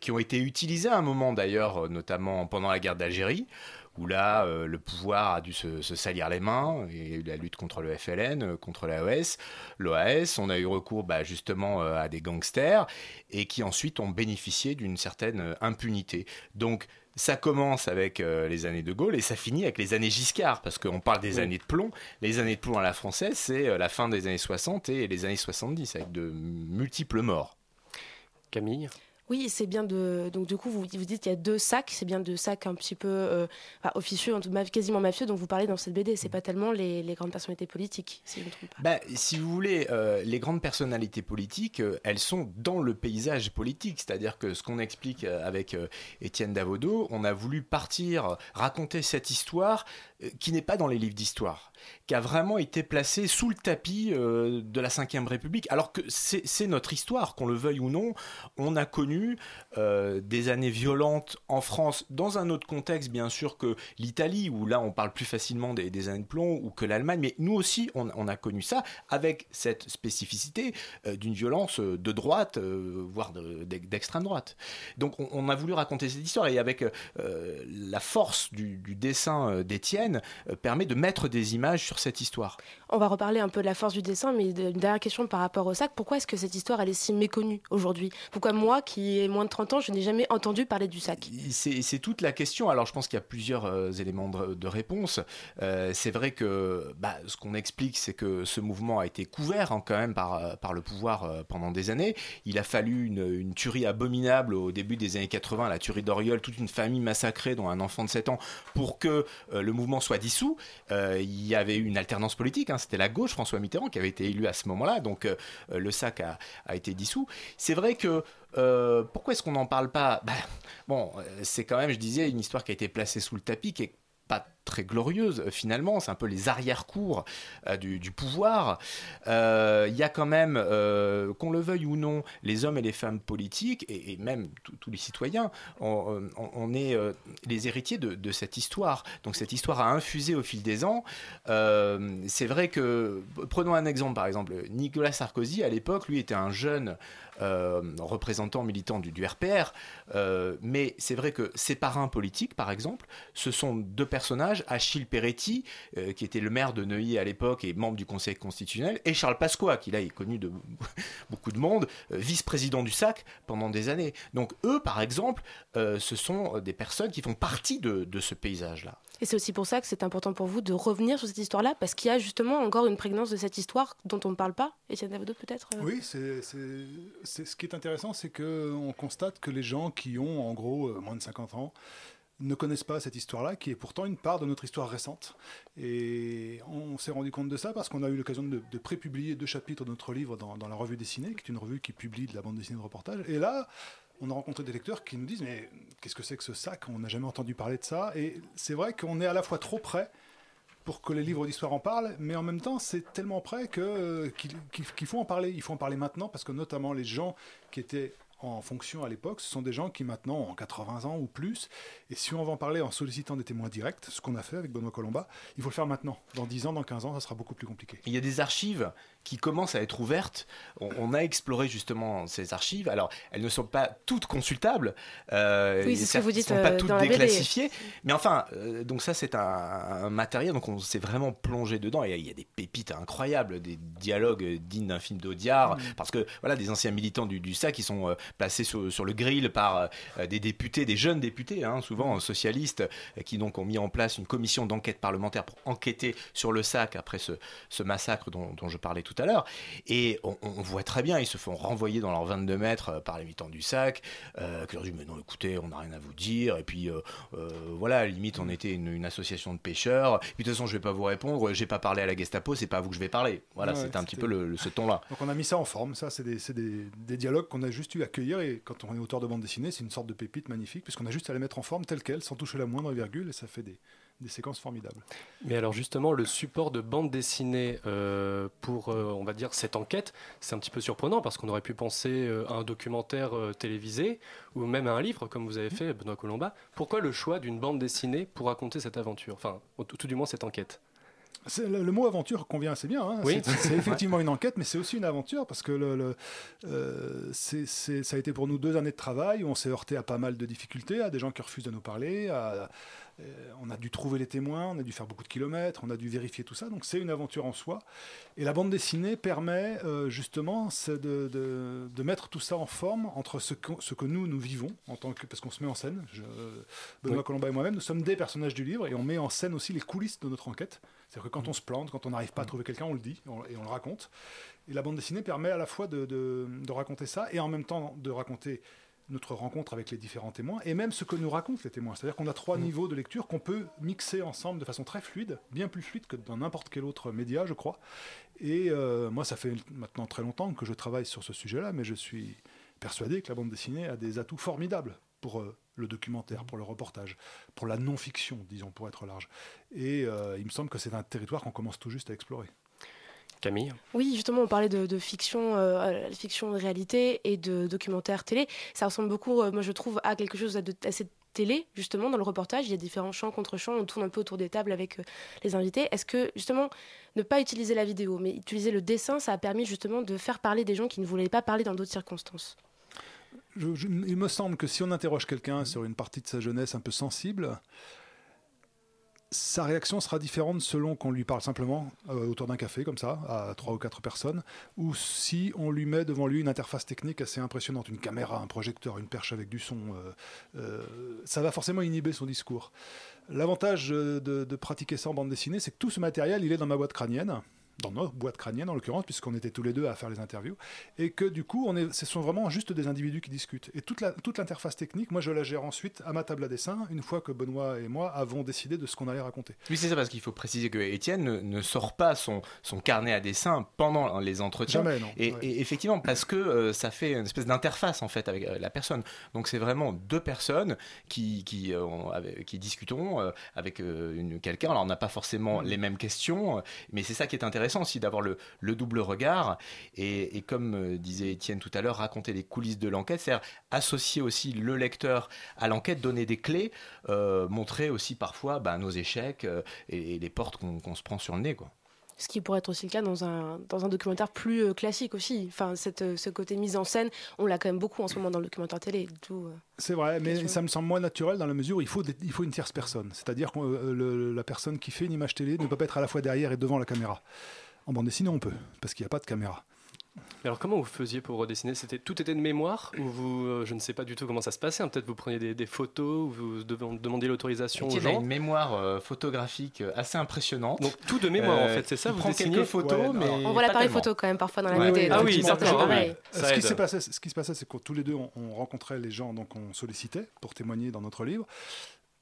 S10: qui ont été utilisés à un moment d'ailleurs, notamment pendant la guerre d'Algérie où là, euh, le pouvoir a dû se, se salir les mains, et la lutte contre le FLN, euh, contre l'AES, l'OAS, on a eu recours bah, justement euh, à des gangsters, et qui ensuite ont bénéficié d'une certaine impunité. Donc, ça commence avec euh, les années de Gaulle et ça finit avec les années Giscard, parce qu'on parle des
S1: Oui.
S10: années de plomb. Les années de plomb à la française, c'est la fin des années 60 et les années 70, avec de multiples morts.
S1: Camille?
S11: Oui, c'est bien de. Donc, du coup, vous, vous dites qu'il y a deux sacs, c'est bien deux sacs un petit peu euh, enfin, officieux, quasiment mafieux, dont vous parlez dans cette BD. C'est pas tellement les, grandes personnalités politiques, si je ne pas.
S10: Bah, si vous voulez, euh, les grandes personnalités politiques, euh, elles sont dans le paysage politique. C'est-à-dire que ce qu'on explique euh, avec Étienne Davodo, on a voulu partir, raconter cette histoire qui n'est pas dans les livres d'histoire, qui a vraiment été placée sous le tapis euh, de la Ve République. Alors que c'est notre histoire, qu'on le veuille ou non. On a connu euh, des années violentes en France, dans un autre contexte, bien sûr, que l'Italie, où là, on parle plus facilement des, années de plomb, ou que l'Allemagne. Mais nous aussi, on, a connu ça avec cette spécificité euh, d'une violence de droite, voire de- d'ex- d'extrême droite. Donc, on, a voulu raconter cette histoire, et avec la force du, du dessin d'Étienne, permet de mettre des images sur cette histoire.
S11: On va reparler un peu de la force du dessin, mais une dernière question par rapport au sac. Pourquoi est-ce que cette histoire, elle est si méconnue aujourd'hui? Pourquoi moi, qui ai moins de 30 ans, je n'ai jamais entendu parler du sac?
S10: C'est toute la question. Alors, je pense qu'il y a plusieurs euh, éléments de, de réponse. Euh, c'est vrai que bah, ce qu'on explique, c'est que ce mouvement a été couvert hein, quand même par, euh, par le pouvoir euh, pendant des années. Il a fallu une, une tuerie abominable au début des années 80, la tuerie d'Oriol, toute une famille massacrée, dont un enfant de 7 ans, pour que le mouvement soit dissous. Il y avait eu une alternance politique. hein. C'était la gauche, François Mitterrand, qui avait été élu à ce moment-là. Donc, euh, euh, le SAC a, été dissous. C'est vrai que euh, pourquoi est-ce qu'on n'en parle pas? Bah, Bon, c'est quand même, je disais, une histoire qui a été placée sous le tapis, qui est pas très glorieuse euh, finalement, c'est un peu les arrière-cours euh, du, pouvoir. Euh, Il y a quand même, qu'on le veuille ou non, les hommes et les femmes politiques, et, même tous- les citoyens, on, est les héritiers de, cette histoire. Donc cette histoire a infusé au fil des ans. C'est vrai que, prenons un exemple par exemple, Nicolas Sarkozy à l'époque, lui était un jeune représentant militant du, RPR, mais c'est vrai que ses parrains politiques, par exemple, ce sont deux personnages Achille Peretti, euh, qui était le maire de Neuilly à l'époque et membre du Conseil constitutionnel, et Charles Pasqua, qui là est connu de beaucoup de monde, euh, vice-président du SAC pendant des années. Donc eux, par exemple, euh, ce sont des personnes qui font partie de, de ce paysage-là.
S11: Et c'est aussi pour ça que c'est important pour vous de revenir sur cette histoire-là, parce qu'il y a justement encore une prégnance de cette histoire dont on ne parle pas. Étienne Davodo, peut-être euh
S12: Oui, c'est, ce qui est intéressant, c'est qu'on constate que les gens qui ont en gros moins de 50 ans ne connaissent pas cette histoire-là, qui est pourtant une part de notre histoire récente. Et on s'est rendu compte de ça parce qu'on a eu l'occasion de, de prépublier deux chapitres de notre livre dans, la revue dessinée, qui est une revue qui publie de la bande dessinée de reportage. Et là, on a rencontré des lecteurs qui nous disent Mais qu'est-ce que c'est que ce sac? On n'a jamais entendu parler de ça. Et c'est vrai qu'on est à la fois trop près pour que les livres d'histoire en parlent, mais en même temps, c'est tellement près que, qu'il, qu'il- qu'il faut en parler. Il faut en parler maintenant parce que notamment les gens qui étaient en fonction à l'époque, ce sont des gens qui maintenant ont 80 ans ou plus. Et si on va en parler en sollicitant des témoins directs, ce qu'on a fait avec Benoît Colomba, il faut le faire maintenant. Dans 10 ans, dans 15 ans, ça sera beaucoup plus compliqué.
S10: Il y a des archives qui commencent à être ouvertes. On, on a exploré justement ces archives. Alors, elles ne sont pas toutes consultables. euh,
S11: Oui, c'est ce que vous dites,
S10: sont pas
S11: euh,
S10: toutes
S11: dans la BD.
S10: déclassifiées. Mais enfin, euh, donc ça, c'est un, un matériel. Donc, on s'est vraiment plongé dedans. Et il y a des pépites incroyables, des dialogues dignes d'un film d'Audiard.
S11: Mm.
S10: Parce que, voilà, des anciens militants du, du SAC qui sont euh, placés sur, sur le grill par des députés, des jeunes députés, hein, souvent socialistes, qui donc ont mis en place une commission d'enquête parlementaire pour enquêter sur le SAC après ce, ce massacre dont, dont je parlais tout à l'heure. Et on, on voit très bien, ils se font renvoyer dans leurs 22 mètres euh, par les militants du SAC, euh, qui leur disent Mais non, écoutez, on n'a rien à vous dire. Et puis, euh, euh, voilà, à la limite, on était une, une association de pêcheurs. Et puis, de toute façon, je vais pas vous répondre, j'ai pas parlé à la Gestapo, c'est pas à vous que je vais parler. Voilà,
S12: Ouais,
S10: c'était un petit peu le, le- ce ton-là.
S12: Donc on a mis ça en forme. Ça, c'est des, c'est des- des dialogues qu'on a juste eu à accueillir. Et quand on est auteur de bande dessinée, c'est une sorte de pépite magnifique, puisqu'on a juste à les mettre en forme telle quelle, sans toucher la moindre virgule, et ça fait des, des séquences formidables.
S1: Mais alors justement, le support de bande dessinée euh, pour, euh, on va dire, cette enquête, c'est un petit peu surprenant parce qu'on aurait pu penser euh, à un documentaire télévisé ou même à un livre comme vous avez fait, Benoît Colomba. Pourquoi le choix d'une bande dessinée pour raconter cette aventure? Enfin, tout, tout du moins cette enquête.
S12: Le, le mot aventure convient assez bien. hein.
S1: Oui.
S12: C'est effectivement une enquête, mais c'est aussi une aventure parce que le, le- euh, ça a été pour nous deux années de travail où on s'est heurté à pas mal de difficultés, à des gens qui refusent de nous parler. à- euh, on a dû trouver les témoins, on a dû faire beaucoup de kilomètres, on a dû vérifier tout ça. Donc c'est une aventure en soi. Et la bande dessinée permet euh, justement de, de- de mettre tout ça en forme entre ce que, ce que nous, nous vivons, en tant que, parce qu'on se met en scène. Je- Benoît
S1: Oui.
S12: Colomba et moi-même, nous sommes des personnages du livre et on met en scène aussi les coulisses de notre enquête. C'est-à-dire que quand on se plante, quand on n'arrive pas à trouver quelqu'un, on le dit et on le raconte. Et la bande dessinée permet à la fois de, de- de raconter ça et en même temps de raconter notre rencontre avec les différents témoins et même ce que nous racontent les témoins. C'est-à-dire qu'on a trois niveaux de lecture qu'on peut mixer ensemble de façon très fluide, bien plus fluide que dans n'importe quel autre média, je crois. Et euh, moi, ça fait maintenant très longtemps que je travaille sur ce sujet-là, mais je suis persuadé que la bande dessinée a des atouts formidables pour euh, le documentaire, pour le reportage, pour la non-fiction, disons, pour être large. Et euh, il me semble que c'est un territoire qu'on commence tout juste à explorer.
S1: Camille
S11: Oui, justement, on parlait de, de fiction, euh, la fiction de réalité et de documentaire télé. Ça ressemble beaucoup, euh, moi je trouve, à quelque chose de- assez télé, justement, dans le reportage. Il y a différents champs contre champs, on tourne un peu autour des tables avec euh, les invités. Est-ce que, justement, ne pas utiliser la vidéo, mais utiliser le dessin, ça a permis justement de faire parler des gens qui ne voulaient pas parler dans d'autres circonstances?
S12: Je- je- il me semble que si on interroge quelqu'un sur une partie de sa jeunesse un peu sensible, sa réaction sera différente selon qu'on lui parle simplement euh, autour d'un café, comme ça, à trois ou quatre personnes, ou si on lui met devant lui une interface technique assez impressionnante, une caméra, un projecteur, une perche avec du son. euh, euh, ça va forcément inhiber son discours. L'avantage de, de pratiquer ça en bande dessinée, c'est que tout ce matériel, il est dans ma boîte crânienne dans notre boîte crânienne en l'occurrence, puisqu'on était tous les deux à faire les interviews, et que du coup, on est, ce sont vraiment juste des individus qui discutent. Et toute la- toute l'interface technique, moi je la gère ensuite à ma table à dessin, une fois que Benoît et moi avons décidé de ce qu'on allait raconter.
S10: Oui, c'est ça, parce qu'il faut préciser que Étienne ne, ne sort pas son, son carnet à dessin pendant les entretiens.
S12: Jamais, non.
S10: Et,
S12: Ouais.
S10: et effectivement, parce que euh, ça fait une espèce d'interface en fait avec euh, la personne. Donc c'est vraiment deux personnes qui, qui, euh, avec- qui discutons avec une- quelqu'un. Alors on n'a pas forcément
S12: Mm.
S10: les mêmes questions, mais c'est ça qui est intéressant aussi d'avoir le, le double regard. Et, comme euh, disait Étienne tout à l'heure, raconter les coulisses de l'enquête, c'est-à-dire associer aussi le lecteur à l'enquête, donner des clés, euh, montrer aussi parfois bah, nos échecs euh, et, les portes qu'on qu'on se prend sur le nez. Quoi.
S11: Ce qui pourrait être aussi le cas dans un, dans un documentaire plus euh, classique aussi. Enfin, cette, euh, ce côté mise en scène, on l'a quand même beaucoup en ce moment dans le documentaire télé. Tout, euh,
S12: C'est vrai, mais ça me semble moins naturel dans la mesure où il faut, des- il faut une tierce personne. C'est-à-dire que le- la personne qui fait une image télé ne peut pas être à la fois derrière et devant la caméra. En bande dessinée, on peut, parce qu'il n'y a pas de caméra.
S1: Mais alors comment vous faisiez pour redessiner? C'était tout était de mémoire ou vous euh, je ne sais pas du tout comment ça se passait. hein. Peut-être vous preniez des, des photos ou vous demandiez l'autorisation aux
S10: a
S1: gens.
S10: une mémoire euh, photographique euh, assez impressionnante.
S1: Donc tout de mémoire en fait, c'est ça vous
S10: prend
S1: dessinez
S10: quelques photos,
S12: Ouais,
S10: mais
S11: On voit l'appareil photo quand même parfois dans la
S12: Ouais,
S1: Ah oui,
S11: effectivement,
S1: certainement,
S11: c'est
S1: oui.
S11: pareil.
S1: Ça
S12: ce, qui
S1: aide.
S12: s'est passé, ce qui se passait, c'est que tous les deux, on, on rencontrait les gens donc on sollicitait pour témoigner dans notre livre.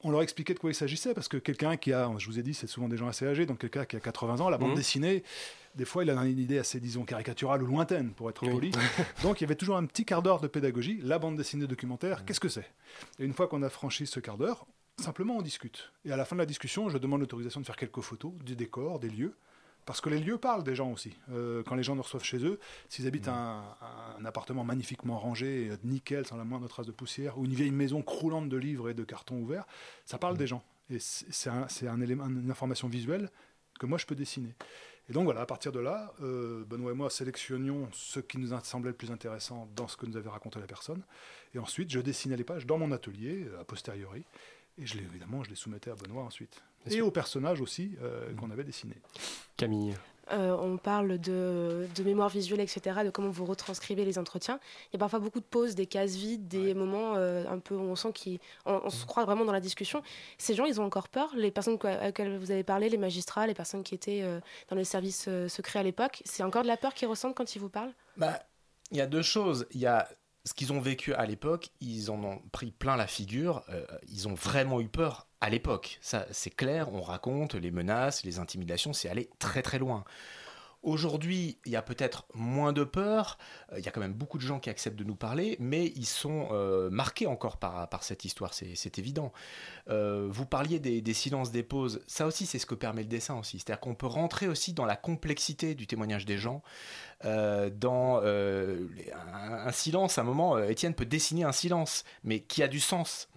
S12: On leur expliquait de quoi il s'agissait, parce que quelqu'un qui a, je vous ai dit, c'est souvent des gens assez âgés, donc quelqu'un qui a 80 ans, la bande
S1: Mhm.
S12: dessinée, des fois, il a une idée assez, disons, caricaturale ou lointaine, pour être
S1: Oui.
S12: poli. donc, il y avait toujours un petit quart d'heure de pédagogie. La bande dessinée documentaire, qu'est-ce que c'est? Et une fois qu'on a franchi ce quart d'heure, simplement, on discute. Et à la fin de la discussion, je demande l'autorisation de faire quelques photos du décor, des lieux. Parce que les lieux parlent des gens aussi. Euh, quand les gens nous reçoivent chez eux, s'ils habitent un, un appartement magnifiquement rangé, nickel, sans la moindre trace de poussière, ou une vieille maison croulante de livres et de cartons ouverts, ça parle des gens. Et c'est un, élément, une information visuelle que moi je peux dessiner. Et donc voilà, à partir de là, euh, Benoît et moi sélectionnions ce qui nous a semblé le plus intéressant dans ce que nous avait raconté la personne. Et ensuite, je dessinais les pages dans mon atelier, euh, a posteriori. Et je les, évidemment, je les soumettais à Benoît ensuite.
S1: Bien
S12: Et
S1: sûr.
S12: aux personnages aussi euh, qu'on avait dessinés.
S1: Camille.
S11: Euh, on parle de, de mémoire visuelle, etc., de comment vous retranscrivez les entretiens. Il y a parfois beaucoup de pauses, des cases vides, des moments euh, un peu où on sent qu'on on, on se croit vraiment dans la discussion. Ces gens, ils ont encore peur. Les personnes auxquelles vous avez parlé, les magistrats, les personnes qui étaient euh, dans les services euh, secrets à l'époque, c'est encore de la peur qu'ils ressentent quand ils vous parlent?
S10: Bah, il y a deux choses. Il y a ce qu'ils ont vécu à l'époque, ils en ont pris plein la figure. euh, ils ont vraiment eu peur à l'époque. Ça, c'est clair. On raconte les menaces, les intimidations, c'est allé très très loin. Aujourd'hui, il y a peut-être moins de peur. euh, Il y a quand même beaucoup de gens qui acceptent de nous parler, mais ils sont euh, marqués encore par, cette histoire, c'est évident. Euh, vous parliez des, silences, des pauses. Ça aussi, c'est ce que permet le dessin aussi. C'est-à-dire qu'on peut rentrer aussi dans la complexité du témoignage des gens. dans un, un silence, à un moment, Étienne peut dessiner un silence, mais qui a du sens.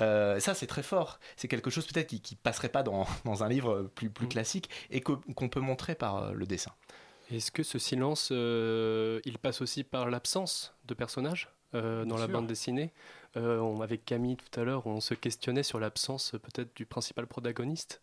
S10: Euh, ça, c'est très fort. C'est quelque chose peut-être qui, qui passerait pas dans, dans un livre plus, plus classique et qu'on peut montrer par euh, le dessin.
S1: Est-ce que ce silence, euh, il passe aussi par l'absence de personnages euh, dans
S12: Bien
S1: la
S12: sûr.
S1: bande dessinée? On, Avec Camille tout à l'heure, on se questionnait sur l'absence peut-être du principal protagoniste,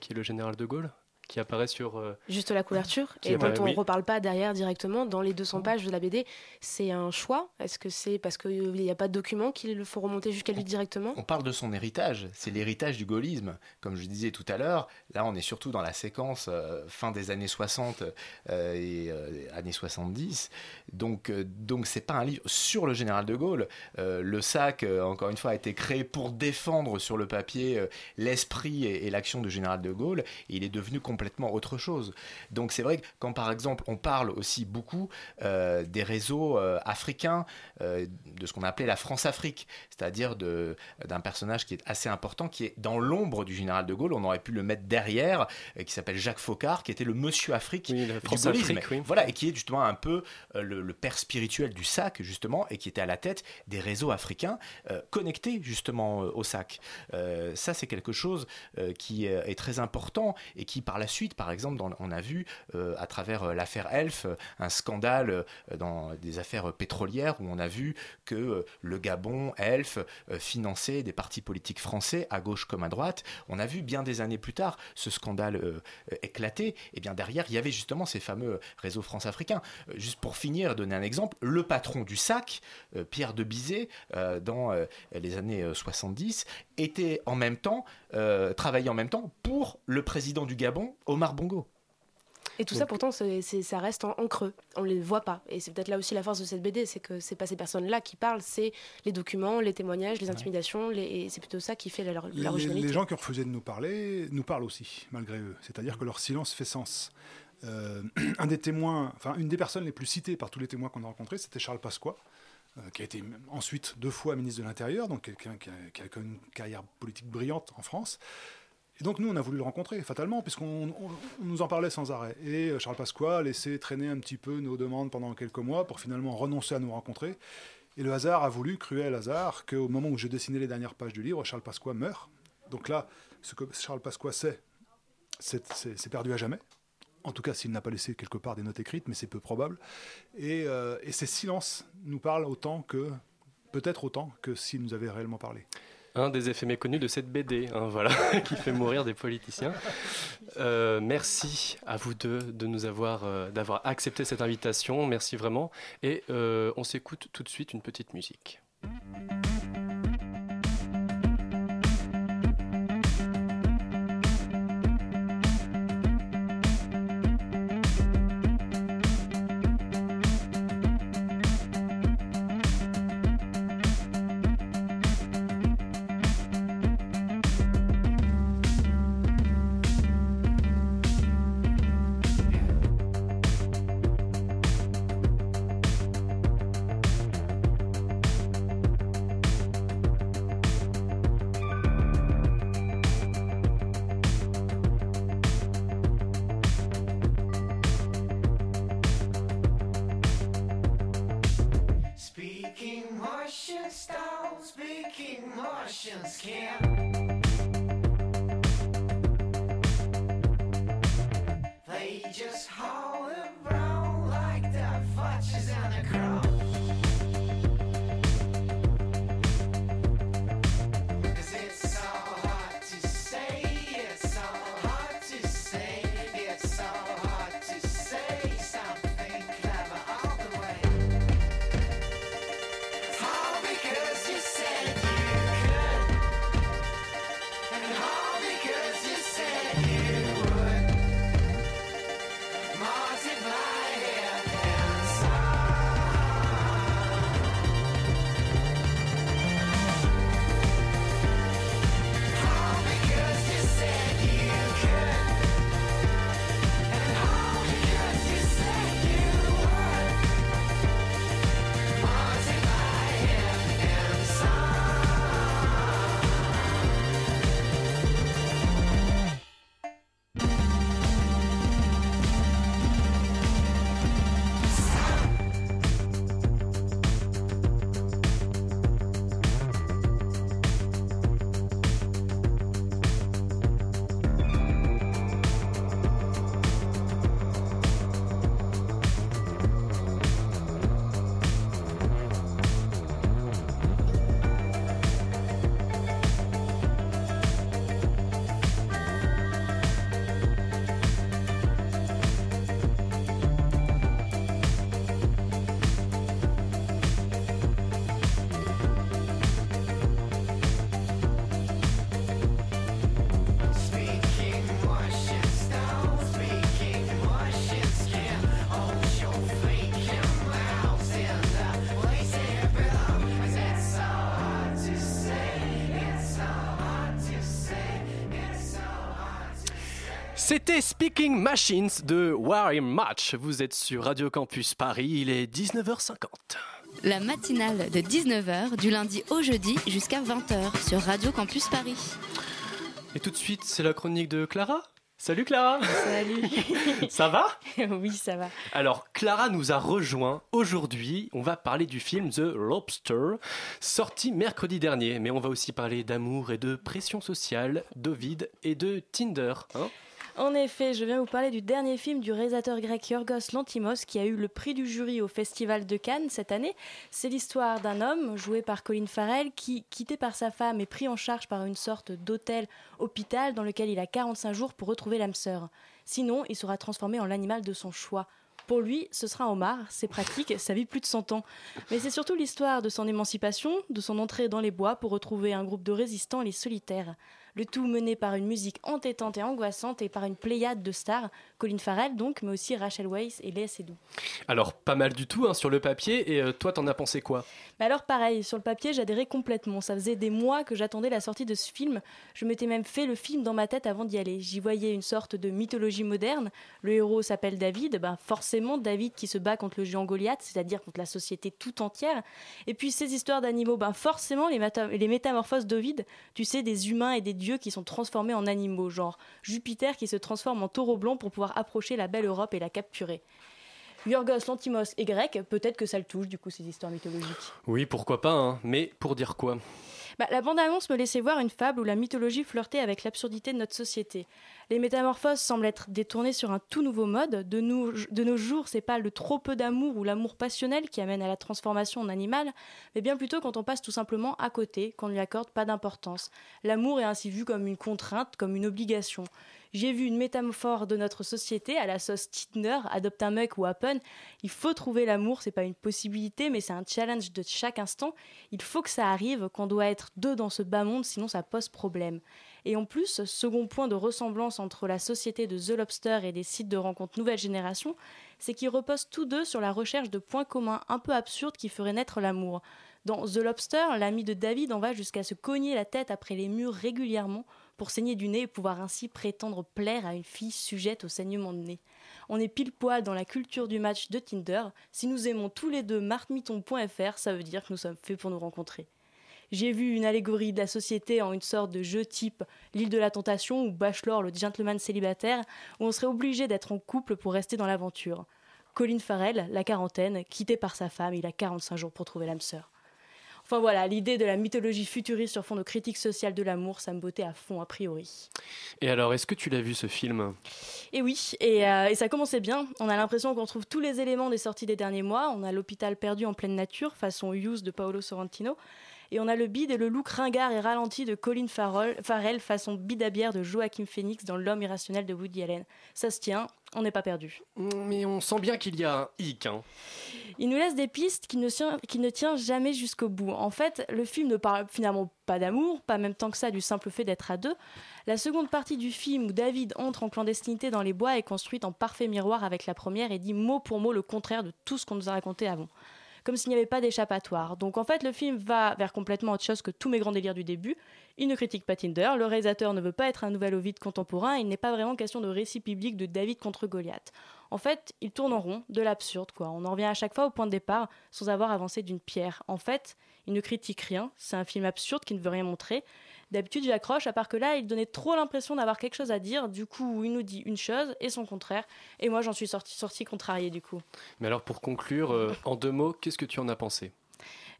S1: qui est le général de Gaulle, qui apparaît sur... euh,
S11: Juste la couverture,
S1: Qui
S11: et
S1: est
S11: dont on ne
S1: oui.
S11: reparle pas derrière directement dans les 200 pages de la BD. C'est un choix Est-ce que c'est parce qu'il n'y a pas de document qu'il faut remonter jusqu'à lui directement?
S10: On parle de son héritage, c'est l'héritage du gaullisme. Comme je disais tout à l'heure, là on est surtout dans la séquence euh, fin des années 60 euh, et euh, années 70. Donc euh, donc c'est pas un livre sur le général de Gaulle. Euh, le sac, euh, encore une fois, a été créé pour défendre sur le papier euh, l'esprit et, et l'action du général de Gaulle. Et il est devenu complètement autre chose. Donc c'est vrai que quand par exemple on parle aussi beaucoup euh, des réseaux euh, africains, euh, de ce qu'on appelait la France-Afrique, c'est-à-dire de- d'un personnage qui est assez important, qui est dans l'ombre du général de Gaulle, on aurait pu le mettre derrière, qui s'appelle Jacques Faucard, qui était le monsieur Afrique
S1: Oui,
S10: du gaullisme.
S1: oui.
S10: Voilà, et qui est justement un peu le, le père spirituel du SAC, justement, et qui était à la tête des réseaux africains connectés justement au SAC. Ça, c'est quelque chose qui est très important et qui, par la suite, par exemple, on a vu euh, à travers euh, l'affaire Elf, euh, un scandale dans des affaires pétrolières où on a vu que le Gabon, Elf, finançait des partis politiques français à gauche comme à droite. On a vu bien des années plus tard ce scandale éclater. Et bien derrière, il y avait justement ces fameux réseaux france-africains. Juste pour finir, donner un exemple, le patron du SAC, Pierre de Bizet, dans les années euh, 70, était en même temps, travaillait en même temps pour le président du Gabon, Omar Bongo.
S11: Et tout ça, pourtant, c'est- ça reste en, en creux. On ne les voit pas. Et c'est peut-être là aussi la force de cette BD, c'est que c'est pas ces personnes-là qui parlent, c'est les documents, les témoignages, les intimidations, les- et c'est plutôt ça qui fait leur,
S12: Les,
S11: leur
S12: les-
S11: originalité.
S12: les gens qui ont refusé de nous parler nous parlent aussi, malgré eux. C'est-à-dire que leur silence fait sens. Euh, un des témoins, enfin une des personnes les plus citées par tous les témoins qu'on a rencontrés, c'était Charles Pasqua, euh, qui a été ensuite deux fois ministre de l'Intérieur, donc quelqu'un qui a, qui a une carrière politique brillante en France. Et donc nous, on a voulu le rencontrer, fatalement, puisqu'on on- on nous en parlait sans arrêt. Et euh, Charles Pasqua a laissé traîner un petit peu nos demandes pendant quelques mois pour finalement renoncer à nous rencontrer. Et le hasard a voulu, cruel hasard, qu'au moment où je dessinais les dernières pages du livre, Charles Pasqua meurt. Donc là, ce que Charles Pasqua sait, c'est perdu à jamais. En tout cas, s'il n'a pas laissé quelque part des notes écrites, mais c'est peu probable. Et, euh, et ces silences nous parlent autant que, peut-être autant que s'il nous avait réellement parlé.
S13: Un des effets méconnus de cette BD, hein, voilà, qui fait mourir des politiciens. Euh, merci à vous deux de nous avoir, euh, d'avoir accepté cette invitation. Merci vraiment. Et euh, on s'écoute tout de suite une petite musique. C'était Speaking Machines de Warrior Match. Vous êtes sur Radio Campus Paris, il est 19h50.
S2: La matinale de 19h du lundi au jeudi jusqu'à 20h sur Radio Campus Paris.
S13: Et tout de suite, c'est la chronique de Clara. Salut Clara
S14: Salut
S13: Ça va?
S14: Oui, ça va.
S13: Alors, Clara nous a rejoint aujourd'hui. On va parler du film The Lobster, sorti mercredi dernier. Mais on va aussi parler d'amour et de pression sociale, d'Ovid et de Tinder. hein?
S14: En effet, je viens vous parler du dernier film du réalisateur grec Yorgos Lantimos qui a eu le prix du jury au Festival de Cannes cette année. C'est l'histoire d'un homme, joué par Colin Farrell, qui, quitté par sa femme, est pris en charge par une sorte d'hôtel-hôpital dans lequel il a 45 jours pour retrouver l'âme sœur. Sinon, il sera transformé en l'animal de son choix. Pour lui, ce sera un homard, c'est pratique, ça vit plus de 100 ans. Mais c'est surtout l'histoire de son émancipation, de son entrée dans les bois pour retrouver un groupe de résistants, les solitaires. Le tout mené par une musique entêtante et angoissante et par une pléiade de stars, Colin Farrell donc, mais aussi Rachel Weisz et Léa Seydoux.
S13: Alors, pas mal du tout hein, sur le papier. Et euh, toi, t'en as pensé quoi?
S14: Mais alors pareil, sur le papier, j'adhérais complètement. Ça faisait des mois que j'attendais la sortie de ce film. Je m'étais même fait le film dans ma tête avant d'y aller. J'y voyais une sorte de mythologie moderne. Le héros s'appelle David, ben forcément David qui se bat contre le géant Goliath, c'est-à-dire contre la société tout entière. Et puis ces histoires d'animaux, ben forcément les, métamorphoses d'Ovid, tu sais, des humains et des dieux qui sont transformés en animaux, genre Jupiter qui se transforme en taureau blanc pour pouvoir approcher la belle Europe et la capturer. Yorgos Lantimos est grec, peut-être que ça le touche du coup ces histoires mythologiques.
S13: Oui, pourquoi pas, hein. mais pour dire quoi?
S14: Bah, la bande-annonce me laissait voir une fable où la mythologie flirtait avec l'absurdité de notre société. Les métamorphoses semblent être détournées sur un tout nouveau mode. De, nos jours, c'est pas le trop peu d'amour ou l'amour passionnel qui amène à la transformation en animal, mais bien plutôt quand on passe tout simplement à côté, qu'on ne lui accorde pas d'importance. L'amour est ainsi vu comme une contrainte, comme une obligation. J'ai vu une métaphore de notre société à la sauce Tinder, adopte un mec ou happen. Il faut trouver l'amour, c'est pas une possibilité, mais c'est un challenge de chaque instant. Il faut que ça arrive, qu'on doit être deux dans ce bas monde, sinon ça pose problème. Et en plus, second point de ressemblance entre la société de The Lobster et des sites de rencontres nouvelle génération, c'est qu'ils reposent tous deux sur la recherche de points communs un peu absurdes qui feraient naître l'amour. Dans The Lobster, l'ami de David en va jusqu'à se cogner la tête après les murs régulièrement pour saigner du nez et pouvoir ainsi prétendre plaire à une fille sujette au saignement de nez. On est pile poil dans la culture du match de Tinder. Si nous aimons tous les deux martmiton.fr, ça veut dire que nous sommes faits pour nous rencontrer. J'ai vu une allégorie de la société en une sorte de jeu type L'île de la tentation ou Bachelor, le gentleman célibataire, où on serait obligé d'être en couple pour rester dans l'aventure. Colin Farrell, la quarantaine, quitté par sa femme, il a 45 jours pour trouver l'âme sœur. Enfin voilà, l'idée de la mythologie futuriste sur fond de critique sociale de l'amour, ça me bottait à fond a priori.
S1: Et alors, est-ce que tu l'as vu ce film?
S14: Et oui, et, euh, et ça commençait bien. On a l'impression qu'on trouve tous les éléments des sorties des derniers mois. On a l'hôpital perdu en pleine nature, façon Use de Paolo Sorrentino. Et on a le bide et le look ringard et ralenti de Colin Farrell, Farrell façon bide à bière de Joachim Phoenix dans L'homme irrationnel de Woody Allen. Ça se tient, on n'est pas perdu.
S1: Mais on sent bien qu'il y a un hic. Hein.
S14: Il nous laisse des pistes qui ne, qui ne tient jamais jusqu'au bout. En fait, le film ne parle finalement pas d'amour, pas même tant que ça du simple fait d'être à deux. La seconde partie du film où David entre en clandestinité dans les bois est construite en parfait miroir avec la première et dit mot pour mot le contraire de tout ce qu'on nous a raconté avant. Comme s'il n'y avait pas d'échappatoire. Donc en fait, le film va vers complètement autre chose que tous mes grands délires du début. Il ne critique pas Tinder, le réalisateur ne veut pas être un nouvel Ovid contemporain, il n'est pas vraiment question de récit biblique de David contre Goliath. En fait, il tourne en rond, de l'absurde, quoi. On en revient à chaque fois au point de départ sans avoir avancé d'une pierre. En fait, il ne critique rien, c'est un film absurde qui ne veut rien montrer. D'habitude, j'accroche, à part que là, il donnait trop l'impression d'avoir quelque chose à dire. Du coup, il nous dit une chose et son contraire. Et moi, j'en suis sorti, sorti contrarié, du coup.
S1: Mais alors, pour conclure, euh, en deux mots, qu'est-ce que tu en as pensé?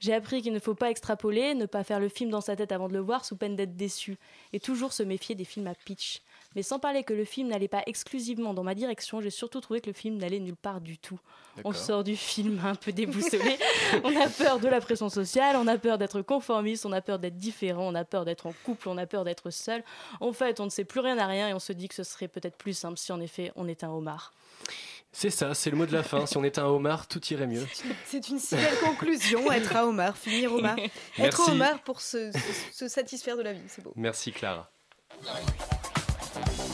S14: J'ai appris qu'il ne faut pas extrapoler, ne pas faire le film dans sa tête avant de le voir sous peine d'être déçu, et toujours se méfier des films à pitch. Mais sans parler que le film n'allait pas exclusivement dans ma direction, j'ai surtout trouvé que le film n'allait nulle part du tout. On sort du film un peu déboussolé, on a peur de la pression sociale, on a peur d'être conformiste, on a peur d'être différent, on a peur d'être en couple, on a peur d'être seul. En fait, on ne sait plus rien à rien et on se dit que ce serait peut-être plus simple si en effet on était un homard.
S1: C'est ça, c'est le mot de la fin. si on était un homard, tout irait mieux.
S8: C'est une si belle conclusion, être à Omar, finir Omar. Être. Omar pour se, se- se satisfaire de la vie, c'est beau.
S1: Merci Clara.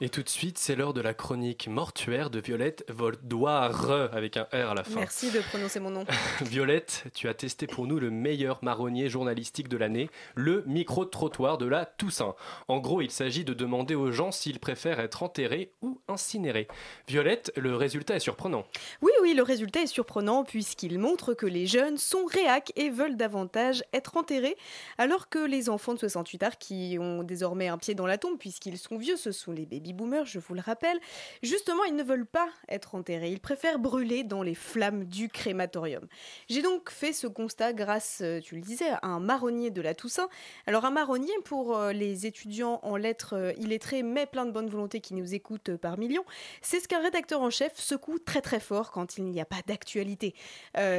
S1: Et tout de suite, c'est l'heure de la chronique mortuaire de Violette Voldoire, avec un R à la fin.
S8: Merci de prononcer mon nom.
S1: Violette, tu as testé pour nous le meilleur marronnier journalistique de l'année, le micro-trottoir de la Toussaint. En gros, il s'agit de demander aux gens s'ils préfèrent être enterrés ou incinérés. Violette, le résultat est surprenant.
S8: Oui, oui, le résultat est surprenant puisqu'il montre que les jeunes sont réacs et veulent davantage être enterrés, alors que les enfants de 68 arts qui ont désormais un pied dans la tombe puisqu'ils sont vieux, ce sont les baby-boomers, je vous le rappelle, justement, ils ne veulent pas être enterrés, ils préfèrent brûler dans les flammes du crématorium. J'ai donc fait ce constat grâce, euh, tu le disais, à un marronnier de la Toussaint. Alors un marronnier pour euh, les étudiants en lettres euh, illettrés mais plein de bonne volonté qui nous écoutent par millions, c'est ce qu'un rédacteur en chef secoue très très fort quand il n'y a pas d'actualité.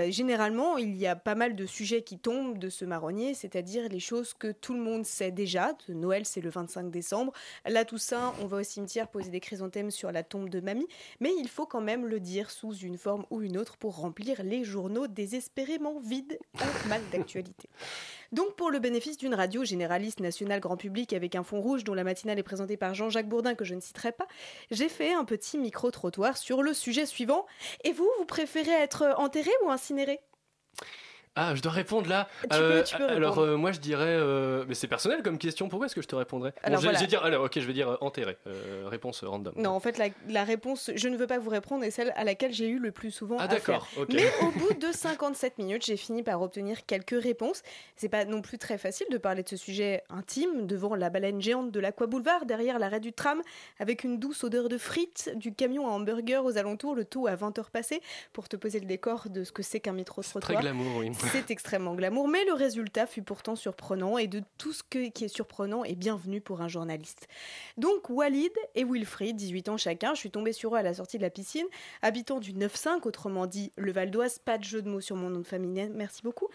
S8: Généralement, il y a pas mal de sujets qui tombent de ce marronnier, c'est-à-dire les choses que tout le monde sait déjà. Noël, c'est le 25 décembre. La Toussaint, on va au poser des chrysanthèmes sur la tombe de mamie, mais il faut quand même le dire sous une forme ou une autre pour remplir les journaux désespérément vides en mal d'actualité. Donc pour le bénéfice d'une radio généraliste nationale grand public avec un fond rouge dont la matinale est présentée par Jean-Jacques Bourdin que je ne citerai pas, j'ai fait un petit micro-trottoir sur le sujet suivant. Et vous, vous préférez être enterré ou incinéré?
S1: Ah, je dois répondre là.
S8: Tu peux-
S1: Euh,
S8: tu peux
S1: alors euh, moi je dirais, euh, mais c'est personnel comme question. Pourquoi est-ce que je te répondrais Bon,
S8: Alors,
S1: je,
S8: voilà.
S1: je vais dire, alors ok, je vais dire euh, enterré. Euh, réponse random.
S8: Non, en fait, la, la réponse, je ne veux pas vous répondre, est celle à laquelle j'ai eu le plus souvent
S1: Ah, d'accord,
S8: faire.
S1: ok.
S8: Mais au bout de 57 minutes, j'ai fini par obtenir quelques réponses. C'est pas non plus très facile de parler de ce sujet intime devant la baleine géante de l'Aqua Boulevard, derrière l'arrêt du tram, avec une douce odeur de frites, du camion à hamburger aux alentours, le tout à 20h passées, pour te poser le décor de ce que c'est qu'un métro-trottoir.
S1: Très glamour, oui.
S8: C'est extrêmement glamour, mais le résultat fut pourtant surprenant et de tout ce que- qui est surprenant est bienvenu pour un journaliste. Donc Walid et Wilfried, 18 ans chacun, je suis tombée sur eux à la sortie de la piscine, habitants du 9-5, autrement dit le Val d'Oise, pas de jeu de mots sur mon nom de famille, merci beaucoup.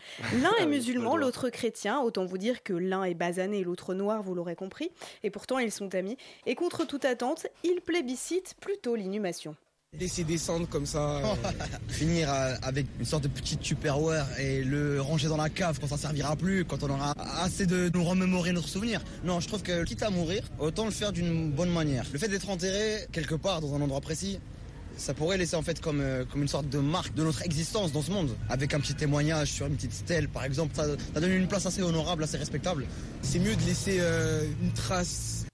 S8: L'un
S9: Ah
S8: est
S9: oui,
S8: musulman, l'autre chrétien, autant vous dire que l'un est basané et l'autre noir, vous l'aurez compris, et pourtant ils sont amis, et contre toute attente, ils plébiscitent plutôt l'inhumation.
S15: Laisser descendre comme ça. euh, Finir euh, avec une sorte de petite Tupperware et le ranger dans la cave quand ça servira plus, quand on aura assez de nous remémorer notre souvenir. Non, je trouve que quitte à mourir, autant le faire d'une bonne manière. Le fait d'être enterré quelque part dans un endroit précis, ça pourrait laisser en fait comme, euh, une sorte de marque de notre existence dans ce monde. Avec un petit témoignage sur une petite stèle par exemple, ça, ça donne une place assez honorable, assez respectable. C'est mieux de laisser une trace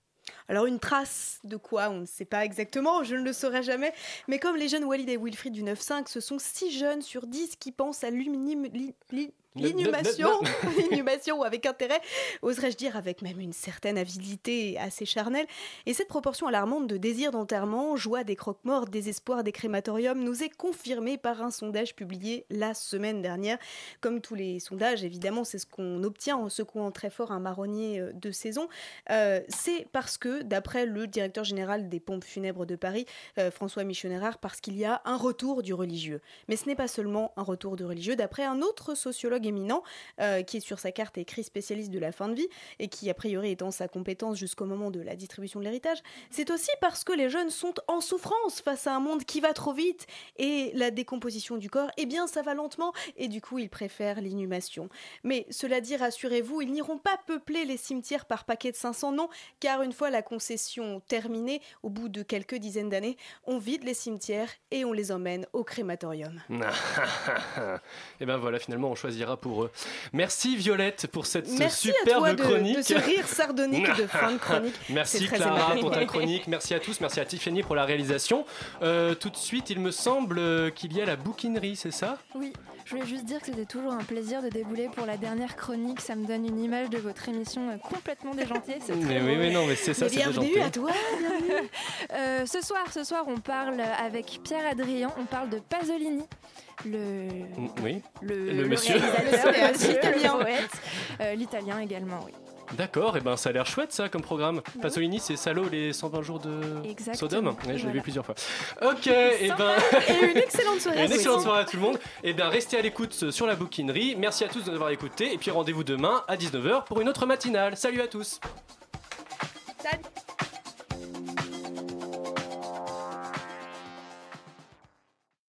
S8: Alors une trace de quoi On ne sait pas exactement, je ne le saurai jamais. Mais comme les jeunes Walid et Wilfried du 9-5, ce sont 6 jeunes sur 10 qui pensent à li- l'inhumation, l'inhumation avec intérêt, oserais-je dire avec même une certaine avidité assez charnelle. Et cette proportion alarmante de désir d'enterrement, joie des croque-morts, désespoir des crématoriums nous est confirmée par un sondage publié la semaine dernière. Comme tous les sondages, évidemment, c'est ce qu'on obtient en secouant très fort un marronnier euh, de saison. Euh, c'est parce que, d'après le directeur général des pompes funèbres de Paris, euh, François Michonnerard, parce qu'il y a un retour du religieux. Mais ce n'est pas seulement un retour du religieux. D'après un autre sociologue éminent, euh, qui est sur sa carte écrit spécialiste de la fin de vie, et qui a priori est en sa compétence jusqu'au moment de la distribution de l'héritage, c'est aussi parce que les jeunes sont en souffrance face à un monde qui va trop vite, et la décomposition du corps, eh bien ça va lentement, et du coup ils préfèrent l'inhumation. Mais cela dit, rassurez-vous, ils n'iront pas peupler les cimetières par paquet de 500 noms, car une fois la concession terminée, au bout de quelques dizaines d'années, on vide les cimetières et on les emmène au crématorium.
S1: Et ben voilà, finalement, on choisira pour eux. Merci Violette pour cette
S8: Merci à
S1: superbe
S8: toi de,
S1: chronique.
S8: de ce rire sardonique de fin de chronique.
S1: Merci Clara
S8: aimable.
S1: pour ta chronique, merci à tous, merci à Tiffany pour la réalisation. Euh, tout de suite, il me semble euh, qu'il y a la bouquinerie, c'est ça?
S16: Oui, je voulais juste dire que c'était toujours un plaisir de débouler pour la dernière chronique. Ça me donne une image de votre émission euh, complètement déjantée. C'est
S1: Mais
S16: très
S1: oui, mais non, mais c'est ça, c'est
S8: bienvenue à toi, bienvenue.
S16: Euh, ce soir, ce soir, on parle avec Pierre Adrien. On parle de Pasolini, le
S1: Oui.
S16: le,
S1: Le monsieur.
S8: l'italien.
S16: euh, l'italien également, oui.
S1: D'accord, et ben ça a l'air chouette ça comme programme. Pasolini, c'est Salaud les 120 jours de
S16: Exactement,
S1: Sodome. Ouais, je l'ai
S16: voilà.
S1: vu plusieurs fois. Ok, et ben.
S8: Et une excellente soirée.
S1: Une excellente soirée à tout le monde. Et bien, restez à l'écoute sur la bouquinerie. Merci à tous de nous avoir écoutés. Et puis, rendez-vous demain à 19h pour une autre matinale. Salut à tous.